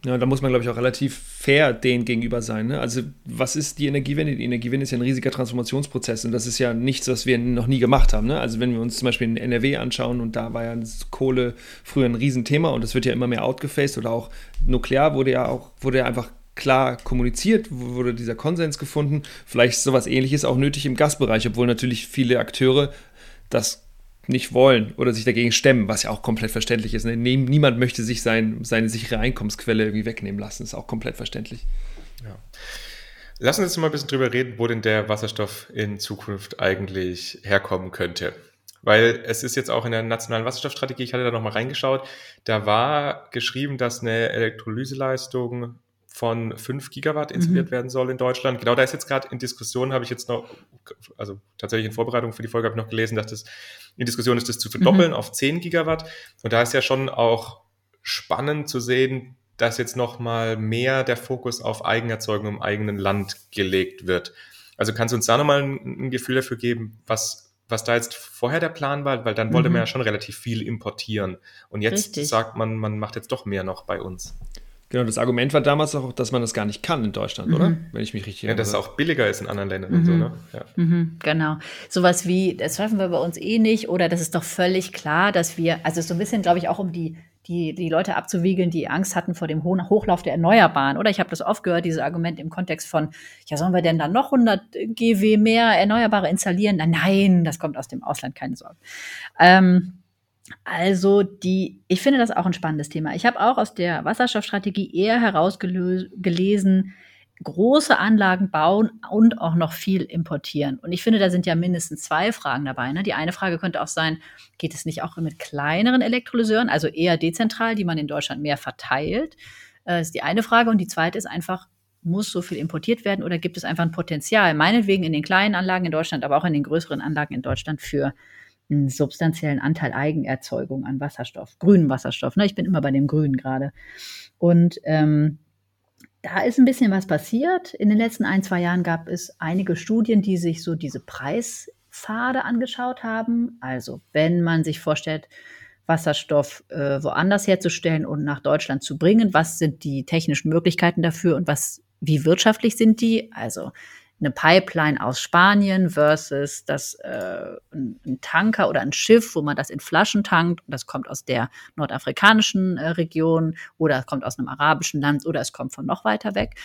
Ja, da muss man, glaube ich, auch relativ fair denen gegenüber sein. Ne? Also, was ist die Energiewende? Die Energiewende ist ja ein riesiger Transformationsprozess und das ist ja nichts, was wir noch nie gemacht haben. Ne? Also, wenn wir uns zum Beispiel in NRW anschauen und da war ja Kohle früher ein Riesenthema und es wird ja immer mehr outgefaced oder auch nuklear wurde ja auch, wurde ja einfach klar kommuniziert, wurde dieser Konsens gefunden. Vielleicht ist sowas ähnliches auch nötig im Gasbereich, obwohl natürlich viele Akteure das nicht wollen oder sich dagegen stemmen, was ja auch komplett verständlich ist. Ne? Niemand möchte sich sein, seine sichere Einkommensquelle irgendwie wegnehmen lassen. Ist auch komplett verständlich. Ja. Lass uns mal ein bisschen drüber reden, wo denn der Wasserstoff in Zukunft eigentlich herkommen könnte. Weil es ist jetzt auch in der nationalen Wasserstoffstrategie, ich hatte da nochmal reingeschaut, da war geschrieben, dass eine Elektrolyseleistung von 5 Gigawatt installiert mhm. werden soll in Deutschland. Genau da ist jetzt gerade in Diskussion, habe ich jetzt noch, also tatsächlich in Vorbereitung für die Folge habe ich noch gelesen, dass das in Diskussion ist, das zu verdoppeln mhm. auf 10 Gigawatt. Und da ist ja schon auch spannend zu sehen, dass jetzt nochmal mehr der Fokus auf Eigenerzeugung im eigenen Land gelegt wird. Also kannst du uns da nochmal ein, ein Gefühl dafür geben, was, was da jetzt vorher der Plan war? Weil dann wollte mhm. man ja schon relativ viel importieren. Und jetzt Richtig. sagt man, man macht jetzt doch mehr noch bei uns. Genau, das Argument war damals auch, dass man das gar nicht kann in Deutschland, mhm. oder? Wenn ich mich richtig erinnere. Ja, dass es auch billiger ist in anderen Ländern mhm. und so, mhm. ne? Ja. Mhm, genau. Sowas wie, das schaffen wir bei uns eh nicht, oder das ist doch völlig klar, dass wir, also so ein bisschen, glaube ich, auch um die, die, die Leute abzuwiegeln, die Angst hatten vor dem Hochlauf der Erneuerbaren, oder? Ich habe das oft gehört, dieses Argument im Kontext von, ja, sollen wir denn dann noch 100 GW mehr Erneuerbare installieren? Na, nein, das kommt aus dem Ausland, keine Sorge. Ähm, also die, ich finde das auch ein spannendes Thema. Ich habe auch aus der Wasserstoffstrategie eher herausgelesen, große Anlagen bauen und auch noch viel importieren. Und ich finde, da sind ja mindestens zwei Fragen dabei. Ne? Die eine Frage könnte auch sein, geht es nicht auch mit kleineren Elektrolyseuren, also eher dezentral, die man in Deutschland mehr verteilt? Das äh, ist die eine Frage. Und die zweite ist einfach, muss so viel importiert werden oder gibt es einfach ein Potenzial, meinetwegen in den kleinen Anlagen in Deutschland, aber auch in den größeren Anlagen in Deutschland für einen substanziellen Anteil Eigenerzeugung an Wasserstoff, grünen Wasserstoff. Ne? Ich bin immer bei dem Grünen gerade. Und ähm, da ist ein bisschen was passiert. In den letzten ein, zwei Jahren gab es einige Studien, die sich so diese Preispfade angeschaut haben. Also wenn man sich vorstellt, Wasserstoff äh, woanders herzustellen und nach Deutschland zu bringen, was sind die technischen Möglichkeiten dafür und was, wie wirtschaftlich sind die? Also eine Pipeline aus Spanien versus das, äh, ein Tanker oder ein Schiff, wo man das in Flaschen tankt das kommt aus der nordafrikanischen äh, Region oder es kommt aus einem arabischen Land oder es kommt von noch weiter weg.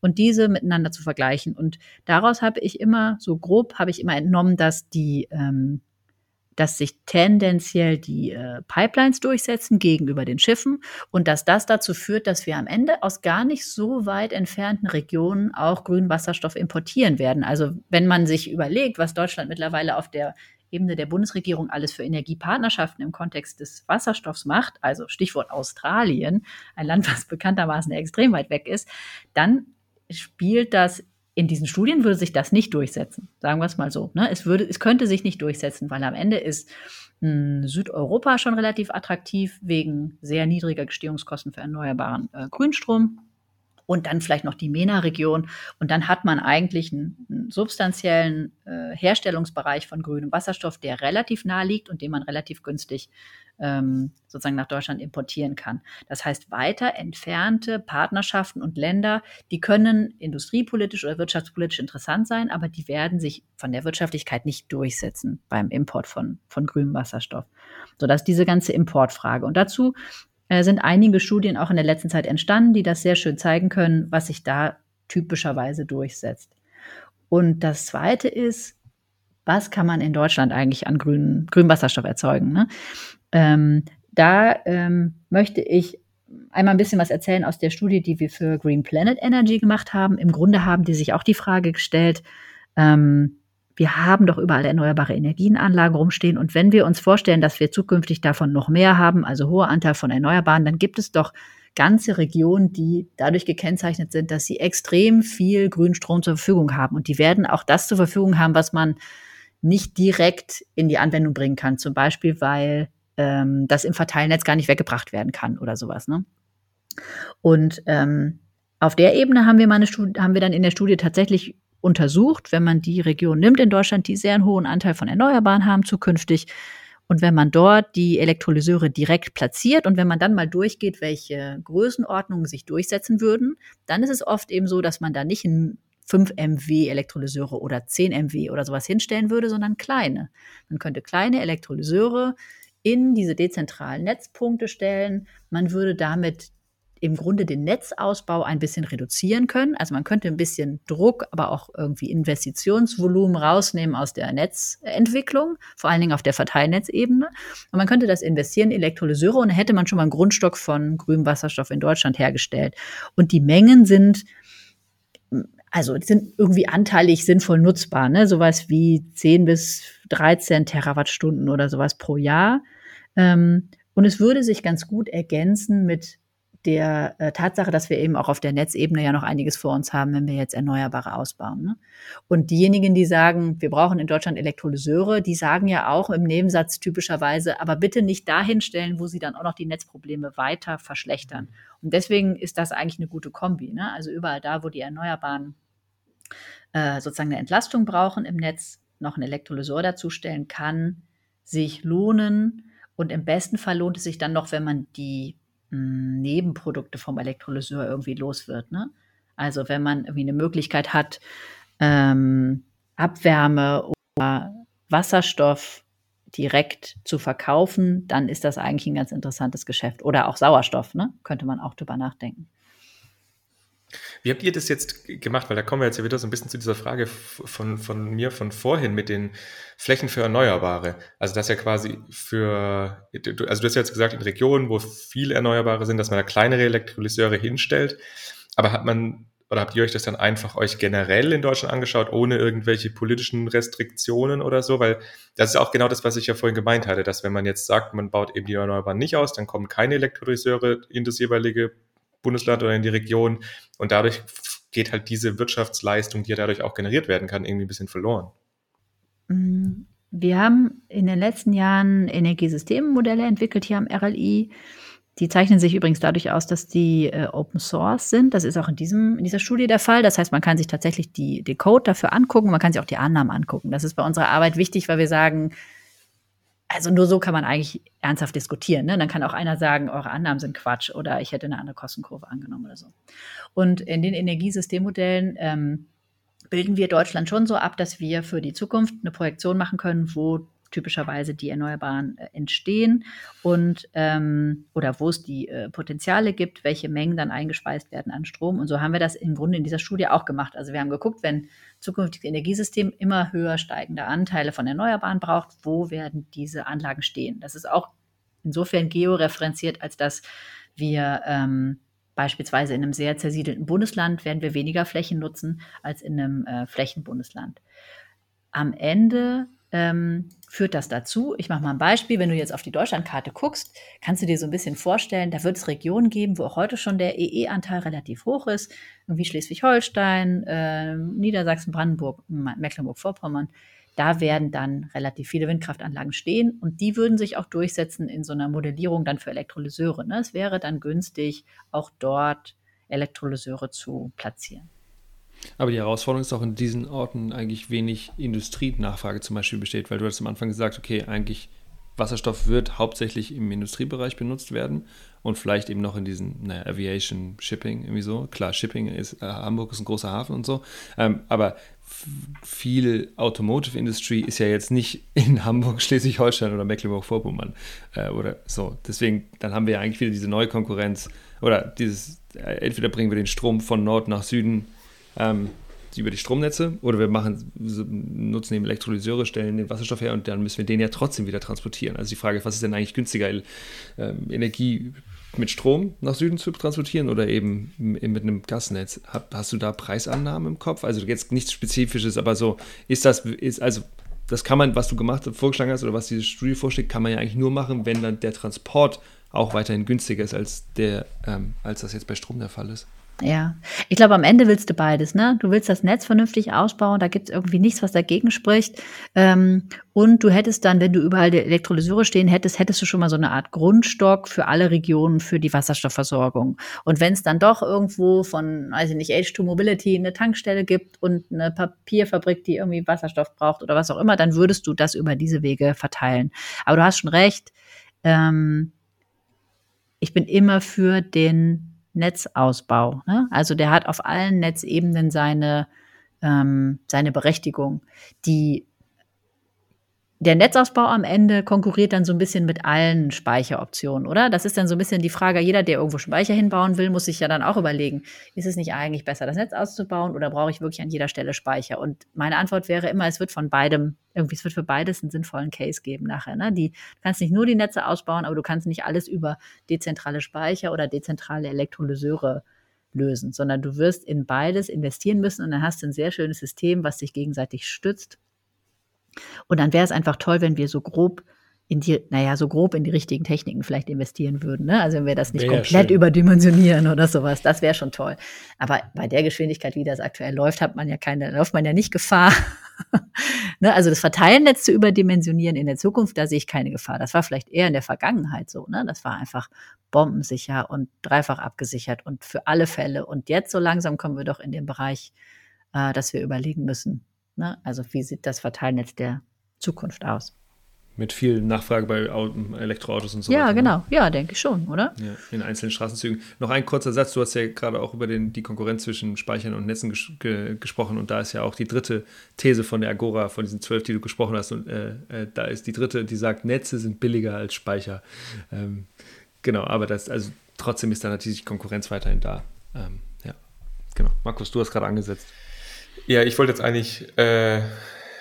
Und diese miteinander zu vergleichen. Und daraus habe ich immer so grob habe ich immer entnommen, dass die ähm, dass sich tendenziell die äh, Pipelines durchsetzen gegenüber den Schiffen und dass das dazu führt, dass wir am Ende aus gar nicht so weit entfernten Regionen auch grünen Wasserstoff importieren werden. Also wenn man sich überlegt, was Deutschland mittlerweile auf der Ebene der Bundesregierung alles für Energiepartnerschaften im Kontext des Wasserstoffs macht, also Stichwort Australien, ein Land, was bekanntermaßen extrem weit weg ist, dann spielt das in diesen Studien würde sich das nicht durchsetzen, sagen wir es mal so. Ne? Es, würde, es könnte sich nicht durchsetzen, weil am Ende ist mh, hm, Südeuropa schon relativ attraktiv wegen sehr niedriger Gestehungskosten für erneuerbaren äh, Grünstrom und dann vielleicht noch die MENA-Region. Und dann hat man eigentlich einen, einen substanziellen äh, Herstellungsbereich von grünem Wasserstoff, der relativ nah liegt und den man relativ günstig ähm, sozusagen nach Deutschland importieren kann. Das heißt, weiter entfernte Partnerschaften und Länder, die können industriepolitisch oder wirtschaftspolitisch interessant sein, aber die werden sich von der Wirtschaftlichkeit nicht durchsetzen beim Import von, von grünem Wasserstoff. So, das ist diese ganze Importfrage. Und dazu äh, sind einige Studien auch in der letzten Zeit entstanden, die das sehr schön zeigen können, was sich da typischerweise durchsetzt. Und das Zweite ist, was kann man in Deutschland eigentlich an grünen, grünem Wasserstoff erzeugen? Ne? Ähm, da ähm, möchte ich einmal ein bisschen was erzählen aus der Studie, die wir für Green Planet Energy gemacht haben. Im Grunde haben die sich auch die Frage gestellt, ähm, wir haben doch überall erneuerbare Energienanlagen rumstehen. Und wenn wir uns vorstellen, dass wir zukünftig davon noch mehr haben, also hoher Anteil von Erneuerbaren, dann gibt es doch ganze Regionen, die dadurch gekennzeichnet sind, dass sie extrem viel Grünstrom zur Verfügung haben. Und die werden auch das zur Verfügung haben, was man nicht direkt in die Anwendung bringen kann. Zum Beispiel, weil ähm, das im Verteilnetz gar nicht weggebracht werden kann oder sowas. Ne? Und ähm, auf der Ebene haben wir, mal eine haben wir dann in der Studie tatsächlich untersucht, wenn man die Region nimmt in Deutschland, die sehr einen hohen Anteil von Erneuerbaren haben zukünftig. Und wenn man dort die Elektrolyseure direkt platziert und wenn man dann mal durchgeht, welche Größenordnungen sich durchsetzen würden, dann ist es oft eben so, dass man da nicht ein 5 MW Elektrolyseure oder 10 MW oder sowas hinstellen würde, sondern kleine. Man könnte kleine Elektrolyseure in diese dezentralen Netzpunkte stellen. Man würde damit im Grunde den Netzausbau ein bisschen reduzieren können. Also man könnte ein bisschen Druck, aber auch irgendwie Investitionsvolumen rausnehmen aus der Netzentwicklung, vor allen Dingen auf der Verteilnetzebene. Und man könnte das investieren in Elektrolyseure und dann hätte man schon mal einen Grundstock von grünem Wasserstoff in Deutschland hergestellt. Und die Mengen sind also sind irgendwie anteilig sinnvoll nutzbar, ne? Sowas wie 10 bis 13 Terawattstunden oder sowas pro Jahr. Ähm, und es würde sich ganz gut ergänzen mit der äh, Tatsache, dass wir eben auch auf der Netzebene ja noch einiges vor uns haben, wenn wir jetzt Erneuerbare ausbauen. Ne? Und diejenigen, die sagen, wir brauchen in Deutschland Elektrolyseure, die sagen ja auch im Nebensatz typischerweise, aber bitte nicht dahin stellen, wo sie dann auch noch die Netzprobleme weiter verschlechtern. Und deswegen ist das eigentlich eine gute Kombi. Ne? Also überall da, wo die Erneuerbaren äh, sozusagen eine Entlastung brauchen im Netz, noch einen Elektrolyseur dazustellen kann, sich lohnen. Und im besten Fall lohnt es sich dann noch, wenn man die hm, Nebenprodukte vom Elektrolyseur irgendwie los wird. Ne? Also wenn man irgendwie eine Möglichkeit hat, ähm, Abwärme oder Wasserstoff direkt zu verkaufen, dann ist das eigentlich ein ganz interessantes Geschäft. Oder auch Sauerstoff, ne? könnte man auch drüber nachdenken. Wie habt ihr das jetzt gemacht? Weil da kommen wir jetzt ja wieder so ein bisschen zu dieser Frage von, von mir von vorhin mit den Flächen für Erneuerbare. Also das ja quasi für, also du hast ja jetzt gesagt, in Regionen, wo viele Erneuerbare sind, dass man da kleinere Elektrolyseure hinstellt. Aber hat man, oder habt ihr euch das dann einfach euch generell in Deutschland angeschaut, ohne irgendwelche politischen Restriktionen oder so? Weil das ist auch genau das, was ich ja vorhin gemeint hatte, dass wenn man jetzt sagt, man baut eben die Erneuerbaren nicht aus, dann kommen keine Elektrolyseure in das jeweilige Bundesland oder in die Region. Und dadurch geht halt diese Wirtschaftsleistung, die ja dadurch auch generiert werden kann, irgendwie ein bisschen verloren. Mm, wir haben in den letzten Jahren Energiesystemmodelle entwickelt hier am RLI. Die zeichnen sich übrigens dadurch aus, dass die äh, Open Source sind. Das ist auch in, diesem, in dieser Studie der Fall. Das heißt, man kann sich tatsächlich die, die Code dafür angucken, man kann sich auch die Annahmen angucken. Das ist bei unserer Arbeit wichtig, weil wir sagen, also nur so kann man eigentlich ernsthaft diskutieren. Ne? Dann kann auch einer sagen, eure Annahmen sind Quatsch oder ich hätte eine andere Kostenkurve angenommen oder so. Und in den Energiesystemmodellen ähm, bilden wir Deutschland schon so ab, dass wir für die Zukunft eine Projektion machen können, wo typischerweise die Erneuerbaren äh, entstehen und ähm, oder wo es die äh, Potenziale gibt, welche Mengen dann eingespeist werden an Strom. Und so haben wir das im Grunde in dieser Studie auch gemacht. Also wir haben geguckt, wenn zukünftiges Energiesystem immer höher steigende Anteile von Erneuerbaren braucht, wo werden diese Anlagen stehen? Das ist auch insofern georeferenziert, als dass wir ähm, beispielsweise in einem sehr zersiedelten Bundesland werden wir weniger Flächen nutzen als in einem äh, Flächenbundesland. Am Ende ähm, führt das dazu. Ich mache mal ein Beispiel. Wenn du jetzt auf die Deutschlandkarte guckst, kannst du dir so ein bisschen vorstellen, da wird es Regionen geben, wo auch heute schon der EE-Anteil relativ hoch ist, wie Schleswig-Holstein, äh, Niedersachsen, Brandenburg, Mecklenburg-Vorpommern. Da werden dann relativ viele Windkraftanlagen stehen und die würden sich auch durchsetzen in so einer Modellierung dann für Elektrolyseure. Ne? Es wäre dann günstig, auch dort Elektrolyseure zu platzieren. Aber die Herausforderung ist auch in diesen Orten eigentlich wenig Industrienachfrage zum Beispiel besteht, weil du hast am Anfang gesagt, okay, eigentlich Wasserstoff wird hauptsächlich im Industriebereich benutzt werden und vielleicht eben noch in diesen naja, Aviation, Shipping, irgendwie so. Klar, Shipping ist, äh, Hamburg ist ein großer Hafen und so, ähm, aber viel Automotive Industry ist ja jetzt nicht in Hamburg, Schleswig-Holstein oder Mecklenburg-Vorpommern äh, oder so. Deswegen, dann haben wir ja eigentlich wieder diese neue Konkurrenz oder dieses, äh, entweder bringen wir den Strom von Nord nach Süden ähm, über die Stromnetze oder wir machen, nutzen eben Elektrolyseure, stellen den Wasserstoff her und dann müssen wir den ja trotzdem wieder transportieren. Also die Frage, was ist denn eigentlich günstiger, ähm, Energie mit Strom nach Süden zu transportieren oder eben mit einem Gasnetz? Hast du da Preisannahmen im Kopf? Also jetzt nichts Spezifisches, aber so ist das, ist also das kann man, was du gemacht vorgeschlagen hast oder was diese Studie vorschlägt, kann man ja eigentlich nur machen, wenn dann der Transport auch weiterhin günstiger ist als der, ähm, als das jetzt bei Strom der Fall ist. Ja, ich glaube, am Ende willst du beides, ne? Du willst das Netz vernünftig ausbauen, da gibt es irgendwie nichts, was dagegen spricht. Ähm, und du hättest dann, wenn du überall die Elektrolyseure stehen hättest, hättest du schon mal so eine Art Grundstock für alle Regionen für die Wasserstoffversorgung. Und wenn es dann doch irgendwo von, weiß ich nicht, H2 Mobility eine Tankstelle gibt und eine Papierfabrik, die irgendwie Wasserstoff braucht oder was auch immer, dann würdest du das über diese Wege verteilen. Aber du hast schon recht. Ähm, ich bin immer für den Netzausbau. Ne? Also der hat auf allen Netzebenen seine, ähm, seine Berechtigung. Die der Netzausbau am Ende konkurriert dann so ein bisschen mit allen Speicheroptionen, oder? Das ist dann so ein bisschen die Frage, jeder, der irgendwo Speicher hinbauen will, muss sich ja dann auch überlegen, ist es nicht eigentlich besser, das Netz auszubauen oder brauche ich wirklich an jeder Stelle Speicher? Und meine Antwort wäre immer, es wird von beidem, irgendwie, es wird für beides einen sinnvollen Case geben nachher. Ne? Die, du kannst nicht nur die Netze ausbauen, aber du kannst nicht alles über dezentrale Speicher oder dezentrale Elektrolyseure lösen, sondern du wirst in beides investieren müssen und dann hast du ein sehr schönes System, was sich gegenseitig stützt und dann wäre es einfach toll, wenn wir so grob in die, naja, so grob in die richtigen Techniken vielleicht investieren würden. Ne? Also wenn wir das nicht wär komplett schön. überdimensionieren oder sowas, das wäre schon toll. Aber bei der Geschwindigkeit, wie das aktuell läuft, hat man ja keine, läuft man ja nicht Gefahr. (laughs) ne? Also das Verteilnetz zu überdimensionieren in der Zukunft, da sehe ich keine Gefahr. Das war vielleicht eher in der Vergangenheit so. Ne? Das war einfach bombensicher und dreifach abgesichert und für alle Fälle. Und jetzt so langsam kommen wir doch in den Bereich, äh, dass wir überlegen müssen, Ne? Also wie sieht das Verteilnetz der Zukunft aus? Mit viel Nachfrage bei Elektroautos und so ja, weiter. Ja, genau. Ne? Ja, denke ich schon, oder? Ja, in einzelnen Straßenzügen. Noch ein kurzer Satz. Du hast ja gerade auch über den, die Konkurrenz zwischen Speichern und Netzen ges ge gesprochen. Und da ist ja auch die dritte These von der Agora, von diesen zwölf, die du gesprochen hast. Und äh, äh, da ist die dritte, die sagt, Netze sind billiger als Speicher. Ähm, genau, aber das, also trotzdem ist da natürlich Konkurrenz weiterhin da. Ähm, ja, genau. Markus, du hast gerade angesetzt. Ja, ich wollte jetzt eigentlich äh,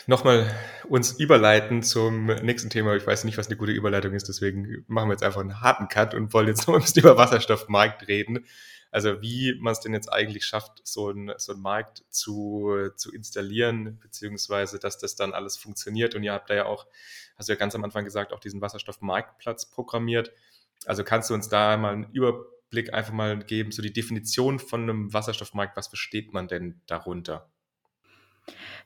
nochmal uns überleiten zum nächsten Thema. Ich weiß nicht, was eine gute Überleitung ist, deswegen machen wir jetzt einfach einen harten Cut und wollen jetzt (laughs) noch ein bisschen über Wasserstoffmarkt reden. Also wie man es denn jetzt eigentlich schafft, so einen so Markt zu, zu installieren, beziehungsweise dass das dann alles funktioniert. Und ihr habt da ja auch, hast du ja ganz am Anfang gesagt, auch diesen Wasserstoffmarktplatz programmiert. Also kannst du uns da mal einen Überblick einfach mal geben, so die Definition von einem Wasserstoffmarkt, was versteht man denn darunter?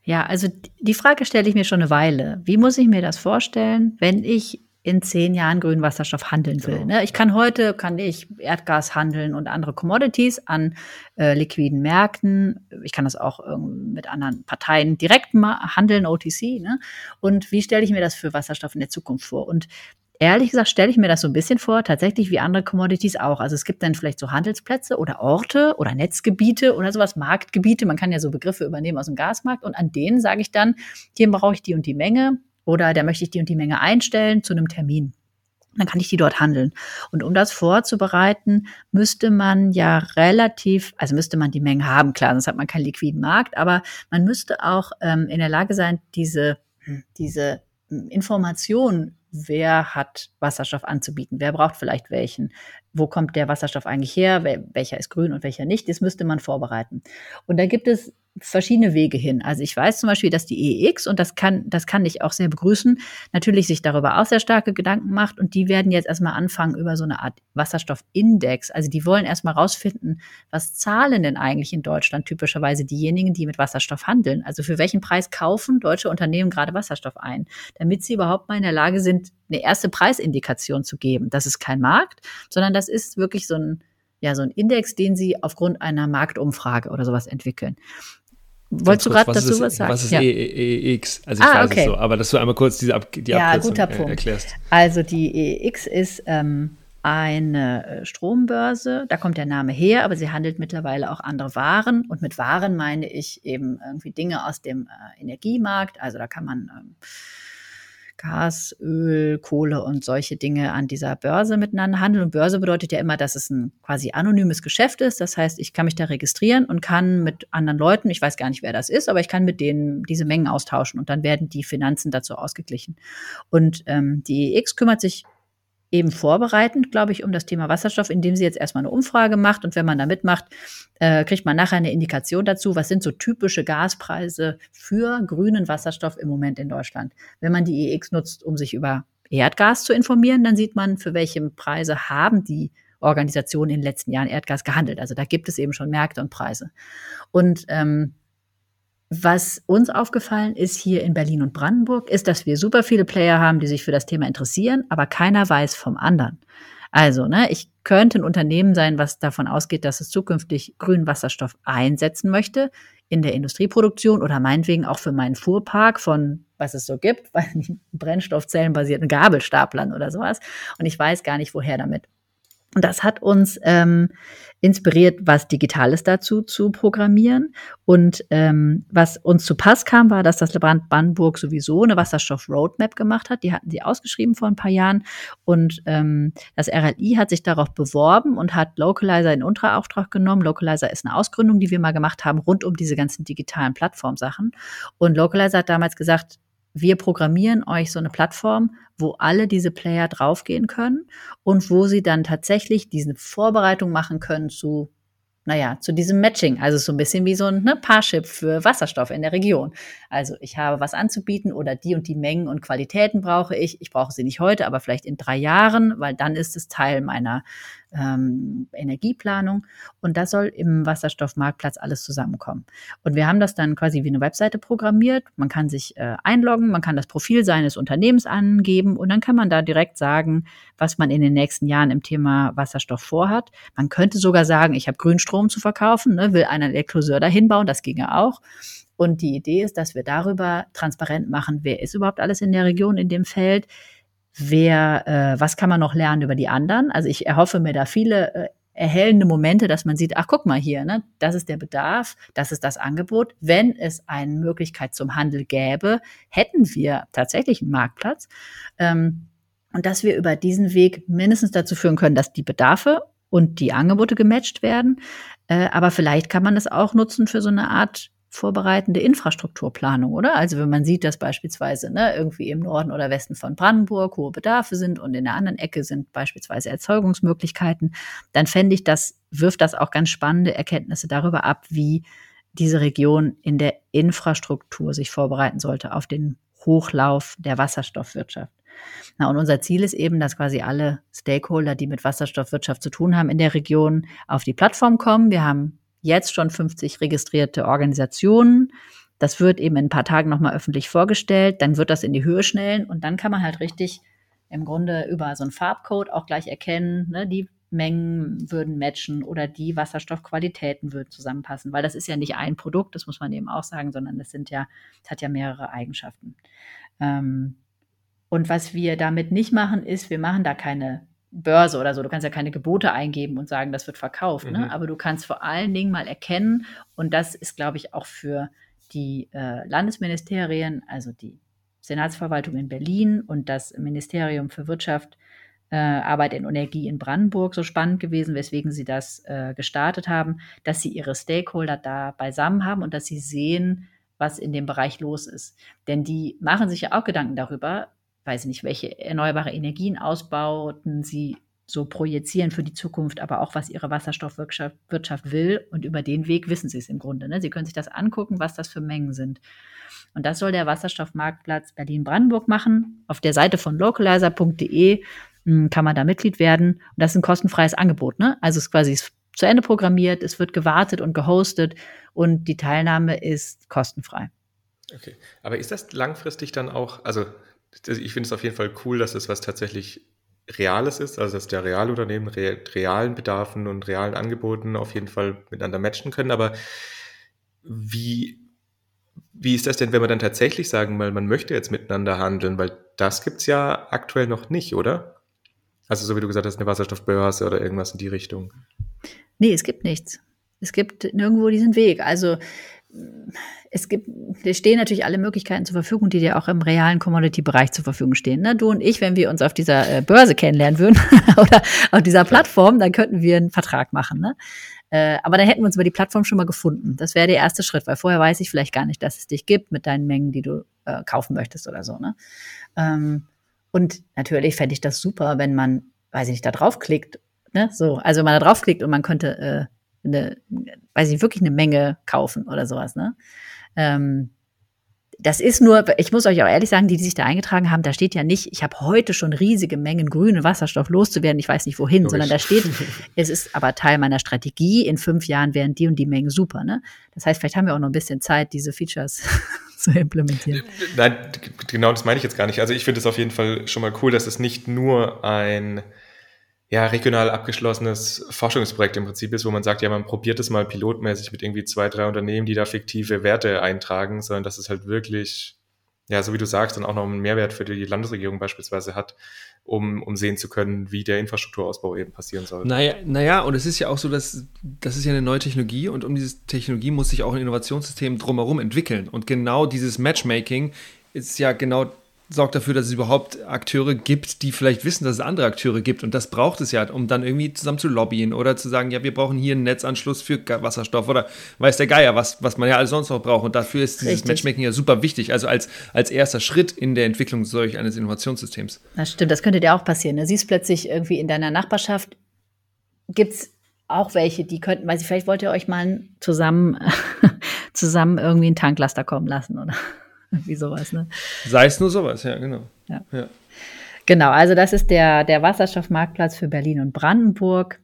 Ja, also die Frage stelle ich mir schon eine Weile. Wie muss ich mir das vorstellen, wenn ich in zehn Jahren grünen Wasserstoff handeln will. Genau. Ne? Ich kann heute, kann ich Erdgas handeln und andere Commodities an äh, liquiden Märkten. Ich kann das auch ähm, mit anderen Parteien direkt handeln, OTC. Ne? Und wie stelle ich mir das für Wasserstoff in der Zukunft vor? Und ehrlich gesagt stelle ich mir das so ein bisschen vor, tatsächlich wie andere Commodities auch. Also es gibt dann vielleicht so Handelsplätze oder Orte oder Netzgebiete oder sowas, Marktgebiete. Man kann ja so Begriffe übernehmen aus dem Gasmarkt und an denen sage ich dann, hier brauche ich die und die Menge oder da möchte ich die und die Menge einstellen zu einem Termin. Dann kann ich die dort handeln. Und um das vorzubereiten, müsste man ja relativ, also müsste man die Mengen haben, klar, sonst hat man keinen liquiden Markt, aber man müsste auch ähm, in der Lage sein, diese, diese Informationen wer hat Wasserstoff anzubieten, wer braucht vielleicht welchen, wo kommt der Wasserstoff eigentlich her, welcher ist grün und welcher nicht, das müsste man vorbereiten. Und da gibt es verschiedene Wege hin. Also ich weiß zum Beispiel, dass die EEX, und das kann, das kann ich auch sehr begrüßen, natürlich sich darüber auch sehr starke Gedanken macht und die werden jetzt erstmal anfangen über so eine Art Wasserstoffindex. Also die wollen erstmal rausfinden, was zahlen denn eigentlich in Deutschland typischerweise diejenigen, die mit Wasserstoff handeln. Also für welchen Preis kaufen deutsche Unternehmen gerade Wasserstoff ein, damit sie überhaupt mal in der Lage sind, eine erste Preisindikation zu geben. Das ist kein Markt, sondern das ist wirklich so ein ja, so ein Index, den sie aufgrund einer Marktumfrage oder sowas entwickeln. Wolltest du gerade dazu was sagen? Was ist ja. EEX? Also ich ah, weiß okay. es so, aber dass du einmal kurz diese Ab die ja, Abkürzung guter Punkt. erklärst. Also die EEX ist ähm, eine äh, Strombörse, da kommt der Name her, aber sie handelt mittlerweile auch andere Waren. Und mit Waren meine ich eben irgendwie Dinge aus dem äh, Energiemarkt. Also da kann man ähm, Gas, Öl, Kohle und solche Dinge an dieser Börse miteinander handeln. Und Börse bedeutet ja immer, dass es ein quasi anonymes Geschäft ist. Das heißt, ich kann mich da registrieren und kann mit anderen Leuten, ich weiß gar nicht, wer das ist, aber ich kann mit denen diese Mengen austauschen und dann werden die Finanzen dazu ausgeglichen. Und ähm, die EX kümmert sich eben vorbereitend, glaube ich, um das Thema Wasserstoff, indem sie jetzt erstmal eine Umfrage macht und wenn man da mitmacht, äh, kriegt man nachher eine Indikation dazu, was sind so typische Gaspreise für grünen Wasserstoff im Moment in Deutschland. Wenn man die EX nutzt, um sich über Erdgas zu informieren, dann sieht man, für welche Preise haben die Organisationen in den letzten Jahren Erdgas gehandelt. Also da gibt es eben schon Märkte und Preise. Und ähm, was uns aufgefallen ist hier in Berlin und Brandenburg, ist, dass wir super viele Player haben, die sich für das Thema interessieren, aber keiner weiß vom anderen. Also, ne, ich könnte ein Unternehmen sein, was davon ausgeht, dass es zukünftig grünen Wasserstoff einsetzen möchte in der Industrieproduktion oder meinetwegen auch für meinen Fuhrpark von, was es so gibt, (laughs) Brennstoffzellenbasierten Gabelstaplern oder sowas. Und ich weiß gar nicht, woher damit. Und das hat uns ähm, inspiriert, was Digitales dazu zu programmieren. Und ähm, was uns zu Pass kam, war, dass das Land Brandenburg sowieso eine Wasserstoff-Roadmap gemacht hat. Die hatten sie ausgeschrieben vor ein paar Jahren. Und ähm, das RLI hat sich darauf beworben und hat Localizer in Unterauftrag genommen. Localizer ist eine Ausgründung, die wir mal gemacht haben, rund um diese ganzen digitalen Plattformsachen. Und Localizer hat damals gesagt, wir programmieren euch so eine Plattform, wo alle diese Player draufgehen können und wo sie dann tatsächlich diese Vorbereitung machen können zu naja, zu diesem Matching. Also so ein bisschen wie so ein ne, Parship für Wasserstoff in der Region. Also ich habe was anzubieten oder die und die Mengen und Qualitäten brauche ich. Ich brauche sie nicht heute, aber vielleicht in drei Jahren, weil dann ist es Teil meiner ähm, Energieplanung. Und das soll im Wasserstoffmarktplatz alles zusammenkommen. Und wir haben das dann quasi wie eine Webseite programmiert. Man kann sich äh, einloggen, man kann das Profil seines Unternehmens angeben und dann kann man da direkt sagen, was man in den nächsten Jahren im Thema Wasserstoff vorhat. Man könnte sogar sagen, ich habe Grünstrom zu verkaufen, ne, will einen Elektroseur dahin bauen, das ginge auch. Und die Idee ist, dass wir darüber transparent machen, wer ist überhaupt alles in der Region in dem Feld, wer, äh, was kann man noch lernen über die anderen. Also ich erhoffe mir da viele äh, erhellende Momente, dass man sieht, ach guck mal hier, ne, das ist der Bedarf, das ist das Angebot. Wenn es eine Möglichkeit zum Handel gäbe, hätten wir tatsächlich einen Marktplatz. Ähm, und dass wir über diesen Weg mindestens dazu führen können, dass die Bedarfe und die Angebote gematcht werden. Äh, aber vielleicht kann man das auch nutzen für so eine Art vorbereitende Infrastrukturplanung, oder? Also wenn man sieht, dass beispielsweise ne, irgendwie im Norden oder Westen von Brandenburg hohe Bedarfe sind und in der anderen Ecke sind beispielsweise Erzeugungsmöglichkeiten, dann fände ich, das wirft das auch ganz spannende Erkenntnisse darüber ab, wie diese Region in der Infrastruktur sich vorbereiten sollte auf den Hochlauf der Wasserstoffwirtschaft. Na, und unser Ziel ist eben, dass quasi alle Stakeholder, die mit Wasserstoffwirtschaft zu tun haben in der Region, auf die Plattform kommen. Wir haben jetzt schon 50 registrierte Organisationen. Das wird eben in ein paar Tagen nochmal öffentlich vorgestellt. Dann wird das in die Höhe schnellen und dann kann man halt richtig im Grunde über so einen Farbcode auch gleich erkennen, ne, die Mengen würden matchen oder die Wasserstoffqualitäten würden zusammenpassen, weil das ist ja nicht ein Produkt, das muss man eben auch sagen, sondern das sind ja, das hat ja mehrere Eigenschaften. Ähm, und was wir damit nicht machen, ist, wir machen da keine Börse oder so. Du kannst ja keine Gebote eingeben und sagen, das wird verkauft. Ne? Mhm. Ne? Aber du kannst vor allen Dingen mal erkennen, und das ist, glaube ich, auch für die äh, Landesministerien, also die Senatsverwaltung in Berlin und das Ministerium für Wirtschaft, äh, Arbeit und Energie in Brandenburg so spannend gewesen, weswegen sie das äh, gestartet haben, dass sie ihre Stakeholder da beisammen haben und dass sie sehen, was in dem Bereich los ist. Denn die machen sich ja auch Gedanken darüber, weiß ich nicht, welche erneuerbare Energien ausbauten sie so projizieren für die Zukunft, aber auch was ihre Wasserstoffwirtschaft Wirtschaft will. Und über den Weg wissen sie es im Grunde. Ne? Sie können sich das angucken, was das für Mengen sind. Und das soll der Wasserstoffmarktplatz Berlin-Brandenburg machen. Auf der Seite von localizer.de hm, kann man da Mitglied werden. Und das ist ein kostenfreies Angebot. Ne? Also es ist quasi zu Ende programmiert, es wird gewartet und gehostet und die Teilnahme ist kostenfrei. Okay, aber ist das langfristig dann auch, also ich finde es auf jeden Fall cool, dass es was tatsächlich Reales ist, also dass der Realunternehmen re realen Bedarfen und realen Angeboten auf jeden Fall miteinander matchen können. Aber wie, wie ist das denn, wenn man dann tatsächlich sagen, weil man möchte jetzt miteinander handeln, weil das gibt es ja aktuell noch nicht, oder? Also so wie du gesagt hast, eine Wasserstoffbörse oder irgendwas in die Richtung. Nee, es gibt nichts. Es gibt nirgendwo diesen Weg. Also es gibt, dir stehen natürlich alle Möglichkeiten zur Verfügung, die dir auch im realen Commodity-Bereich zur Verfügung stehen. Ne? Du und ich, wenn wir uns auf dieser äh, Börse kennenlernen würden (laughs) oder auf dieser Plattform, dann könnten wir einen Vertrag machen. Ne? Äh, aber dann hätten wir uns über die Plattform schon mal gefunden. Das wäre der erste Schritt, weil vorher weiß ich vielleicht gar nicht, dass es dich gibt mit deinen Mengen, die du äh, kaufen möchtest oder so. Ne? Ähm, und natürlich fände ich das super, wenn man, weiß ich nicht, da draufklickt. Ne? So, also wenn man da draufklickt und man könnte äh, eine, weiß ich, wirklich eine Menge kaufen oder sowas, ne? Ähm, das ist nur, ich muss euch auch ehrlich sagen, die, die sich da eingetragen haben, da steht ja nicht, ich habe heute schon riesige Mengen grünen Wasserstoff loszuwerden, ich weiß nicht wohin, Logisch. sondern da steht, (laughs) es ist aber Teil meiner Strategie, in fünf Jahren wären die und die Mengen super. Ne? Das heißt, vielleicht haben wir auch noch ein bisschen Zeit, diese Features (laughs) zu implementieren. Nein, genau das meine ich jetzt gar nicht. Also ich finde es auf jeden Fall schon mal cool, dass es nicht nur ein ja, regional abgeschlossenes Forschungsprojekt im Prinzip ist, wo man sagt, ja, man probiert es mal pilotmäßig mit irgendwie zwei, drei Unternehmen, die da fiktive Werte eintragen, sondern dass es halt wirklich, ja, so wie du sagst, dann auch noch einen Mehrwert für die Landesregierung beispielsweise hat, um, um sehen zu können, wie der Infrastrukturausbau eben passieren soll. Naja, naja, und es ist ja auch so, dass das ist ja eine neue Technologie und um diese Technologie muss sich auch ein Innovationssystem drumherum entwickeln. Und genau dieses Matchmaking ist ja genau sorgt dafür, dass es überhaupt Akteure gibt, die vielleicht wissen, dass es andere Akteure gibt. Und das braucht es ja, um dann irgendwie zusammen zu lobbyen oder zu sagen, ja, wir brauchen hier einen Netzanschluss für Wasserstoff oder weiß der Geier, was, was man ja alles sonst noch braucht. Und dafür ist dieses Richtig. Matchmaking ja super wichtig. Also als, als erster Schritt in der Entwicklung solch eines Innovationssystems. Das stimmt, das könnte dir auch passieren. Du siehst plötzlich irgendwie in deiner Nachbarschaft, gibt es auch welche, die könnten, weil sie vielleicht wollt ihr euch mal zusammen, (laughs) zusammen irgendwie einen Tanklaster kommen lassen, oder? (laughs) Wie sowas, ne? Sei es nur sowas, ja, genau. Ja. ja. Genau, also das ist der, der Wasserstoffmarktplatz für Berlin und Brandenburg.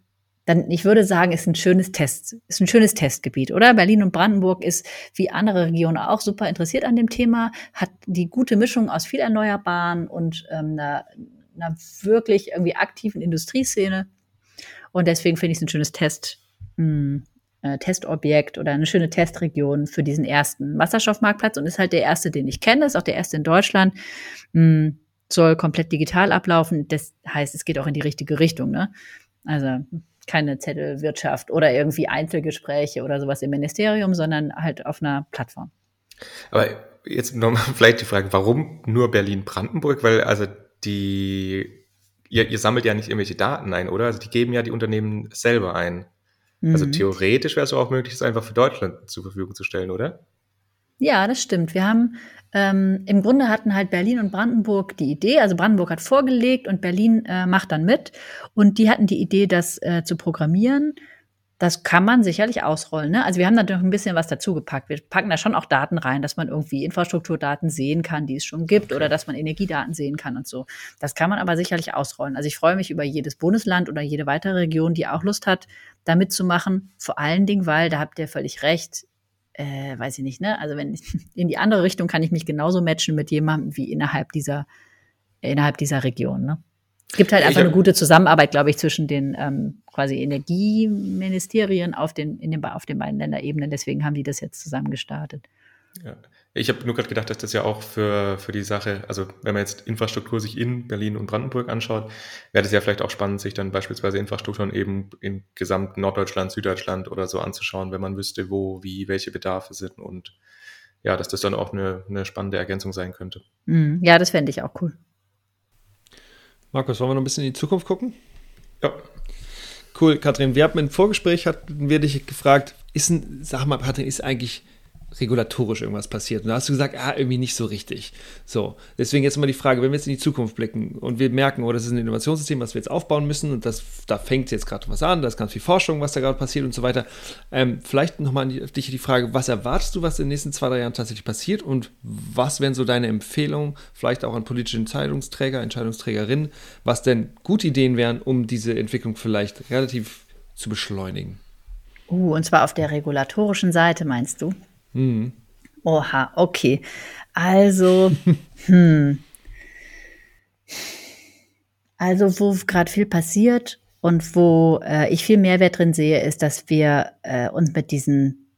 Dann, ich würde sagen, ist ein schönes Test, ist ein schönes Testgebiet, oder? Berlin und Brandenburg ist wie andere Regionen auch super interessiert an dem Thema, hat die gute Mischung aus viel Erneuerbaren und ähm, einer, einer wirklich irgendwie aktiven Industrieszene. Und deswegen finde ich es ein schönes Test, hm, äh, Testobjekt oder eine schöne Testregion für diesen ersten Wasserstoffmarktplatz und ist halt der erste, den ich kenne, ist auch der erste in Deutschland. Mh, hm, soll komplett digital ablaufen. Das heißt, es geht auch in die richtige Richtung. Ne? Also keine Zettelwirtschaft oder irgendwie Einzelgespräche oder sowas im Ministerium, sondern halt auf einer Plattform. Aber jetzt nochmal (laughs) vielleicht die Frage, warum nur Berlin-Brandenburg? Weil also die, ihr, ihr sammelt ja nicht irgendwelche Daten ein, oder? Also die geben ja die Unternehmen selber ein. Also mhm. theoretisch wäre es auch möglich, es einfach für Deutschland zur Verfügung zu stellen, oder? Ja, das stimmt. Wir haben ähm, im Grunde hatten halt Berlin und Brandenburg die Idee, also Brandenburg hat vorgelegt und Berlin äh, macht dann mit. Und die hatten die Idee, das äh, zu programmieren das kann man sicherlich ausrollen. Ne? Also wir haben da noch ein bisschen was dazugepackt. Wir packen da schon auch Daten rein, dass man irgendwie Infrastrukturdaten sehen kann, die es schon gibt, okay. oder dass man Energiedaten sehen kann und so. Das kann man aber sicherlich ausrollen. Also ich freue mich über jedes Bundesland oder jede weitere Region, die auch Lust hat, da mitzumachen. Vor allen Dingen, weil, da habt ihr völlig recht, äh, weiß ich nicht, ne? Also wenn (laughs) in die andere Richtung kann ich mich genauso matchen mit jemandem wie innerhalb dieser, innerhalb dieser Region. Ne? Es gibt halt einfach hab, eine gute Zusammenarbeit, glaube ich, zwischen den ähm, quasi Energieministerien auf den, in den, auf den beiden Länderebenen. Deswegen haben die das jetzt zusammen gestartet. Ja. Ich habe nur gerade gedacht, dass das ja auch für, für die Sache, also wenn man jetzt Infrastruktur sich in Berlin und Brandenburg anschaut, wäre das ja vielleicht auch spannend, sich dann beispielsweise Infrastrukturen eben in gesamten Norddeutschland, Süddeutschland oder so anzuschauen, wenn man wüsste, wo, wie, welche Bedarfe sind und ja, dass das dann auch eine, eine spannende Ergänzung sein könnte. Mhm. Ja, das fände ich auch cool. Markus, wollen wir noch ein bisschen in die Zukunft gucken? Ja. Cool, Katrin. Wir hatten im Vorgespräch hatten wir dich gefragt, ist ein, sag mal, Katrin, ist eigentlich regulatorisch irgendwas passiert. Und da hast du gesagt, ah, irgendwie nicht so richtig. So, deswegen jetzt mal die Frage, wenn wir jetzt in die Zukunft blicken und wir merken, oh, das ist ein Innovationssystem, was wir jetzt aufbauen müssen und das, da fängt jetzt gerade was an, da ist ganz viel Forschung, was da gerade passiert und so weiter. Ähm, vielleicht nochmal an dich die Frage, was erwartest du, was in den nächsten zwei, drei Jahren tatsächlich passiert und was wären so deine Empfehlungen, vielleicht auch an politische Entscheidungsträger, Entscheidungsträgerinnen, was denn gute Ideen wären, um diese Entwicklung vielleicht relativ zu beschleunigen? Uh, und zwar auf der regulatorischen Seite, meinst du? Mhm. Oha, okay. Also, (laughs) hm. Also, wo gerade viel passiert und wo äh, ich viel Mehrwert drin sehe, ist, dass wir äh, uns mit diesen,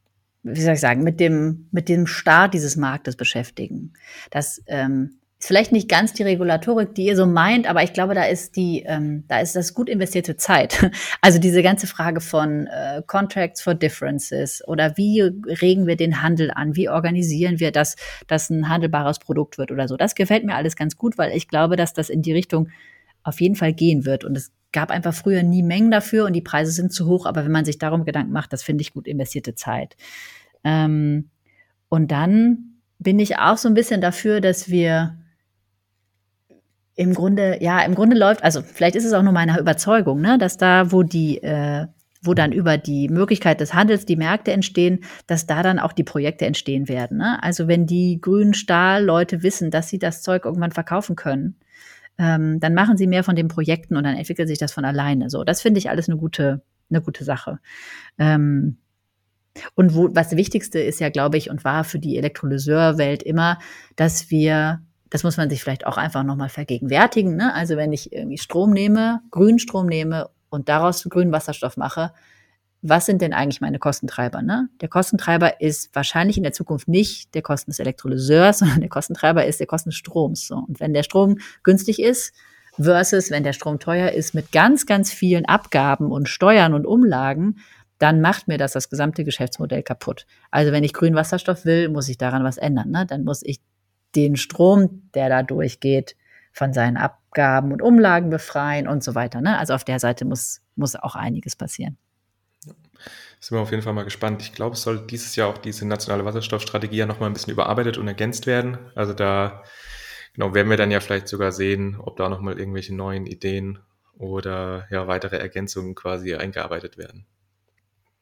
wie soll ich sagen, mit dem, mit dem Start dieses Marktes beschäftigen. Dass ähm, ist vielleicht nicht ganz die Regulatorik, die ihr so meint, aber ich glaube, da ist die, ähm, da ist das gut investierte Zeit. (laughs) Also diese ganze Frage von äh, Contracts for Differences oder wie regen wir den Handel an, wie organisieren wir das, dass ein handelbares Produkt wird oder so. Das gefällt mir alles ganz gut, weil ich glaube, dass das in die Richtung auf jeden Fall gehen wird. Und es gab einfach früher nie Mengen dafür und die Preise sind zu hoch. Aber wenn man sich darum Gedanken macht, das finde ich gut investierte Zeit. Ähm, und dann bin ich auch so ein bisschen dafür, dass wir im Grunde, ja, im Grunde läuft, also vielleicht ist es auch nur meine Überzeugung, ne, dass da, wo die, äh, wo dann über die Möglichkeit des Handels die Märkte entstehen, dass da dann auch die Projekte entstehen werden. Ne? Also wenn die grünen Stahlleute wissen, dass sie das Zeug irgendwann verkaufen können, ähm, dann machen sie mehr von den Projekten und dann entwickelt sich das von alleine. So, das finde ich alles eine gute, eine gute Sache. Ähm, und wo, was Wichtigste ist ja, glaube ich, und war für die Elektrolyseurwelt immer, dass wir das muss man sich vielleicht auch einfach nochmal vergegenwärtigen. Ne? Also wenn ich irgendwie Strom nehme, grünen Strom nehme und daraus grünen Wasserstoff mache, was sind denn eigentlich meine Kostentreiber? Ne? Der Kostentreiber ist wahrscheinlich in der Zukunft nicht der Kosten des Elektrolyseurs, (laughs) sondern der Kostentreiber ist der Kosten des Stroms. So. Und wenn der Strom günstig ist, versus wenn der Strom teuer ist mit ganz, ganz vielen Abgaben und Steuern und Umlagen, dann macht mir das das gesamte Geschäftsmodell kaputt. Also wenn ich grünen Wasserstoff will, muss ich daran was ändern. Ne? Dann muss ich den Strom, der da durchgeht, von seinen Abgaben und Umlagen befreien und so weiter. Ne? Also auf der Seite muss, muss auch einiges passieren. Ja. Sind wir auf jeden Fall mal gespannt. Ich glaube, es soll dieses Jahr auch diese nationale Wasserstoffstrategie ja nochmal ein bisschen überarbeitet und ergänzt werden. Also da genau, werden wir dann ja vielleicht sogar sehen, ob da nochmal irgendwelche neuen Ideen oder ja, weitere Ergänzungen quasi eingearbeitet werden.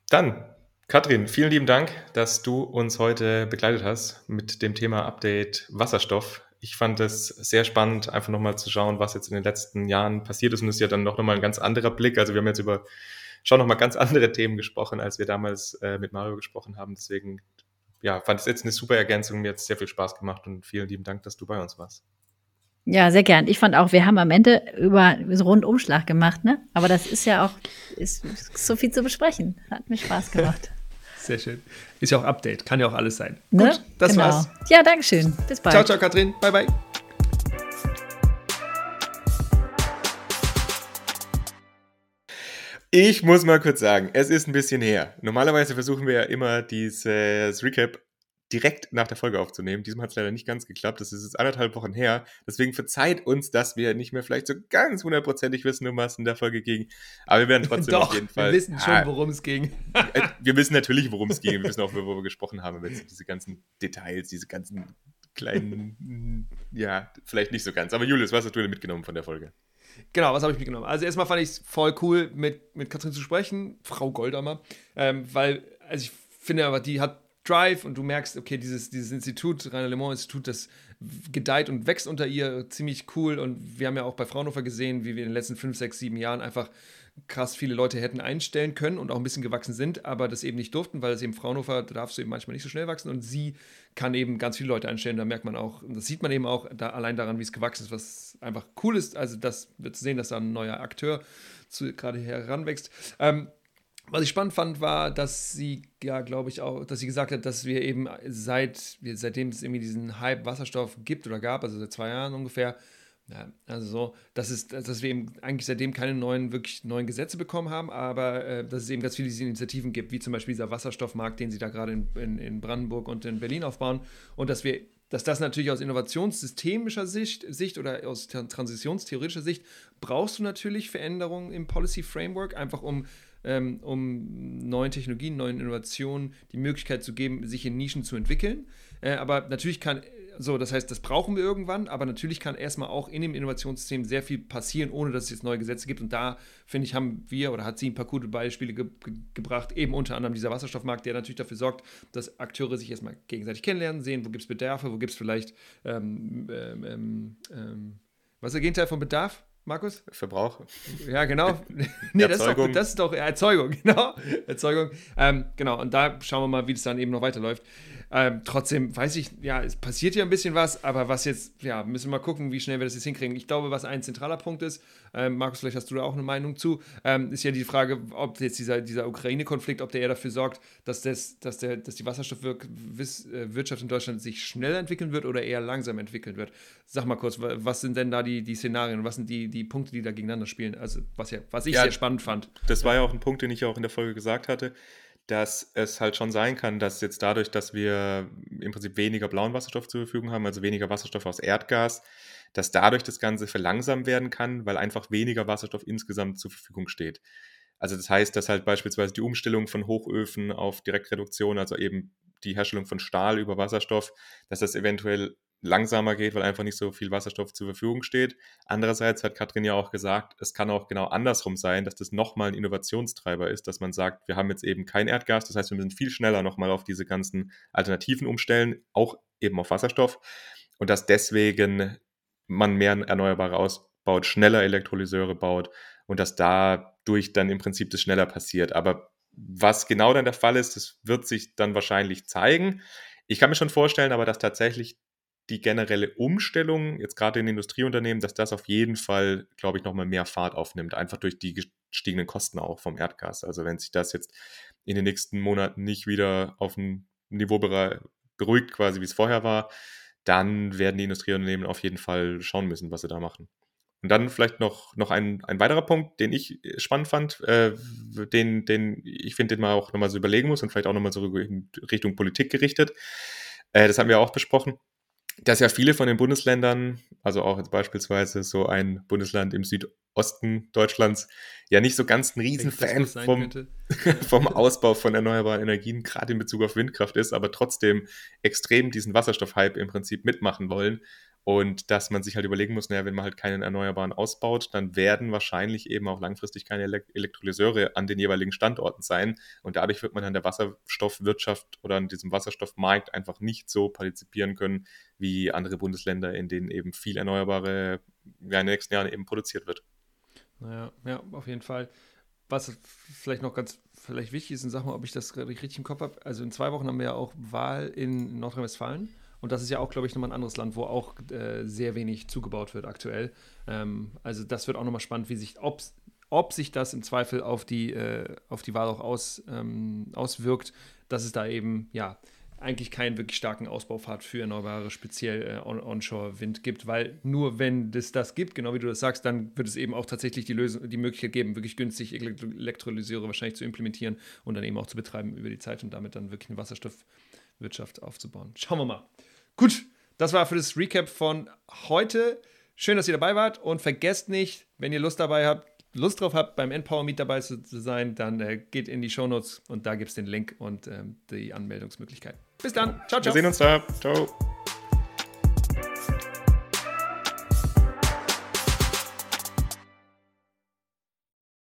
Dann Katrin, vielen lieben Dank, dass du uns heute begleitet hast mit dem Thema Update Wasserstoff. Ich fand es sehr spannend, einfach nochmal zu schauen, was jetzt in den letzten Jahren passiert ist. Und es ist ja dann noch nochmal ein ganz anderer Blick. Also wir haben jetzt über schon nochmal ganz andere Themen gesprochen, als wir damals äh, mit Mario gesprochen haben. Deswegen, ja, fand es jetzt eine super Ergänzung. Mir hat es sehr viel Spaß gemacht und vielen lieben Dank, dass du bei uns warst. Ja, sehr gern. Ich fand auch, wir haben am Ende über so Rundumschlag gemacht, ne? Aber das ist ja auch, ist so viel zu besprechen. Hat mir Spaß gemacht. Sehr schön. Ist ja auch Update, kann ja auch alles sein. Ne? Gut, das genau. war's. Ja, danke schön. Bis bald. Ciao, ciao, Katrin. Bye, bye. Ich muss mal kurz sagen, es ist ein bisschen her. Normalerweise versuchen wir ja immer dieses Recap direkt nach der Folge aufzunehmen. Diesmal hat es leider nicht ganz geklappt. Das ist jetzt anderthalb Wochen her. Deswegen verzeiht uns, dass wir nicht mehr vielleicht so ganz hundertprozentig wissen, um was in der Folge ging. Aber wir werden trotzdem Doch, auf jeden Fall. Wir wissen schon, worum es ging. Äh, (laughs) wir wissen natürlich, worum es ging. Wir wissen auch, worüber wir gesprochen haben. Aber diese ganzen Details, diese ganzen kleinen, ja, vielleicht nicht so ganz. Aber Julius, was hast du denn mitgenommen von der Folge? Genau, was habe ich mitgenommen? Also erstmal fand ich es voll cool, mit, mit Katrin zu sprechen, Frau Goldammer, ähm, weil, also ich finde aber, die hat Drive und du merkst, okay, dieses, dieses Institut, Rainer Le Mans Institut, das gedeiht und wächst unter ihr ziemlich cool. Und wir haben ja auch bei Fraunhofer gesehen, wie wir in den letzten fünf, sechs, sieben Jahren einfach krass viele Leute hätten einstellen können und auch ein bisschen gewachsen sind, aber das eben nicht durften, weil es eben Fraunhofer, da darfst du eben manchmal nicht so schnell wachsen und sie kann eben ganz viele Leute einstellen. Da merkt man auch, das sieht man eben auch da, allein daran, wie es gewachsen ist, was einfach cool ist. Also, das wird zu sehen, dass da ein neuer Akteur zu, gerade heranwächst. Ähm, was ich spannend fand, war, dass sie, ja, glaube ich auch, dass sie gesagt hat, dass wir eben seit, seitdem es irgendwie diesen Hype Wasserstoff gibt oder gab, also seit zwei Jahren ungefähr, Ja, also so, dass, es, dass wir eben eigentlich seitdem keine neuen, wirklich neuen Gesetze bekommen haben, aber äh, dass es eben ganz viele diese Initiativen gibt, wie zum Beispiel dieser Wasserstoffmarkt, den sie da gerade in, in, in Brandenburg und in Berlin aufbauen. Und dass wir dass das natürlich aus innovationssystemischer Sicht, Sicht oder aus transitionstheoretischer Sicht brauchst du natürlich Veränderungen im Policy Framework, einfach um, ähm, um neuen Technologien, neuen Innovationen die Möglichkeit zu geben, sich in Nischen zu entwickeln. Äh, aber natürlich kann so, das heißt, das brauchen wir irgendwann, aber natürlich kann erstmal auch in dem Innovationssystem sehr viel passieren, ohne dass es jetzt neue Gesetze gibt. Und da, finde ich, haben wir oder hat sie ein paar gute Beispiele ge ge gebracht, eben unter anderem dieser Wasserstoffmarkt, der natürlich dafür sorgt, dass Akteure sich erstmal gegenseitig kennenlernen, sehen, wo gibt es Bedarfe, wo gibt es vielleicht, ähm, ähm, ähm, ähm, was ist der Gegenteil von Bedarf? Markus? Verbrauch. Ja, genau. (laughs) nee, das ist, doch, das ist doch Erzeugung, (laughs) genau. Erzeugung. Ähm, genau, und da schauen wir mal, wie das dann eben noch weiterläuft. Ähm, trotzdem weiß ich, ja, es passiert ja ein bisschen was, aber was jetzt, ja, müssen wir mal gucken, wie schnell wir das jetzt hinkriegen. Ich glaube, was ein zentraler Punkt ist, ähm, Markus, vielleicht hast du da auch eine Meinung zu, ähm, ist ja die Frage, ob jetzt dieser, dieser Ukraine-Konflikt, ob der eher dafür sorgt, dass, das, dass, der, dass die Wasserstoffwirtschaft äh, in Deutschland sich schneller entwickeln wird oder eher langsam entwickeln wird. Sag mal kurz, was sind denn da die, die Szenarien, was sind die, die Punkte, die da gegeneinander spielen? Also, was, ja, was ich ja, sehr spannend fand. Das war ja auch ein Punkt, den ich auch in der Folge gesagt hatte dass es halt schon sein kann, dass jetzt dadurch, dass wir im Prinzip weniger blauen Wasserstoff zur Verfügung haben, also weniger Wasserstoff aus Erdgas, dass dadurch das Ganze verlangsamt werden kann, weil einfach weniger Wasserstoff insgesamt zur Verfügung steht. Also das heißt, dass halt beispielsweise die Umstellung von Hochöfen auf Direktreduktion, also eben die Herstellung von Stahl über Wasserstoff, dass das eventuell langsamer geht, weil einfach nicht so viel Wasserstoff zur Verfügung steht. Andererseits hat Katrin ja auch gesagt, es kann auch genau andersrum sein, dass das nochmal ein Innovationstreiber ist, dass man sagt, wir haben jetzt eben kein Erdgas, das heißt, wir müssen viel schneller nochmal auf diese ganzen Alternativen umstellen, auch eben auf Wasserstoff und dass deswegen man mehr Erneuerbare ausbaut, schneller Elektrolyseure baut und dass dadurch dann im Prinzip das schneller passiert. Aber was genau dann der Fall ist, das wird sich dann wahrscheinlich zeigen. Ich kann mir schon vorstellen, aber dass tatsächlich die generelle Umstellung, jetzt gerade in Industrieunternehmen, dass das auf jeden Fall, glaube ich, nochmal mehr Fahrt aufnimmt, einfach durch die gestiegenen Kosten auch vom Erdgas. Also wenn sich das jetzt in den nächsten Monaten nicht wieder auf ein Niveau beruhigt, quasi wie es vorher war, dann werden die Industrieunternehmen auf jeden Fall schauen müssen, was sie da machen. Und dann vielleicht noch, noch ein, ein weiterer Punkt, den ich spannend fand, äh, den, den ich finde, den man auch nochmal so überlegen muss und vielleicht auch nochmal so in Richtung Politik gerichtet. Äh, das haben wir auch besprochen dass ja viele von den Bundesländern, also auch jetzt beispielsweise so ein Bundesland im Südosten Deutschlands, ja nicht so ganz ein Riesenfan vom, (laughs) (laughs) vom Ausbau von erneuerbaren Energien, gerade in Bezug auf Windkraft ist, aber trotzdem extrem diesen Wasserstoffhype im Prinzip mitmachen wollen und dass man sich halt überlegen muss, naja, wenn man halt keinen Erneuerbaren ausbaut, dann werden wahrscheinlich eben auch langfristig keine Elektrolyseure an den jeweiligen Standorten sein. Und dadurch wird man an der Wasserstoffwirtschaft oder an diesem Wasserstoffmarkt einfach nicht so partizipieren können wie andere Bundesländer, in denen eben viel Erneuerbare ja, in den nächsten Jahren eben produziert wird. Naja, ja, auf jeden Fall. Was vielleicht noch ganz vielleicht wichtig ist, und sag mal, ob ich das richtig im Kopf habe. Also in zwei Wochen haben wir ja auch Wahl in Nordrhein-Westfalen. Und das ist ja auch, glaube ich, nochmal ein anderes Land, wo auch äh, sehr wenig zugebaut wird aktuell. Ähm, also das wird auch nochmal spannend, wie sich, ob, ob sich das im Zweifel auf die, äh, auf die Wahl auch aus, ähm, auswirkt, dass es da eben, ja, eigentlich keinen wirklich starken Ausbaufahrt für Erneuerbare, speziell äh, on Onshore-Wind gibt, weil nur wenn es das gibt, genau wie du das sagst, dann wird es eben auch tatsächlich die, Lösung, die Möglichkeit geben, wirklich günstig Elektrolyseure wahrscheinlich zu implementieren und dann eben auch zu betreiben über die Zeit und damit dann wirklich eine Wasserstoffwirtschaft aufzubauen. Schauen wir mal. Gut, das war für das Recap von heute. Schön, dass ihr dabei wart und vergesst nicht, wenn ihr Lust dabei habt, Lust drauf habt, beim Empower Meet dabei zu, sein, dann äh, geht in die Shownotes und da gibt es den Link und ähm, die Anmeldungsmöglichkeit. Bis dann. Ciao, ciao. Wir sehen uns da. Ciao.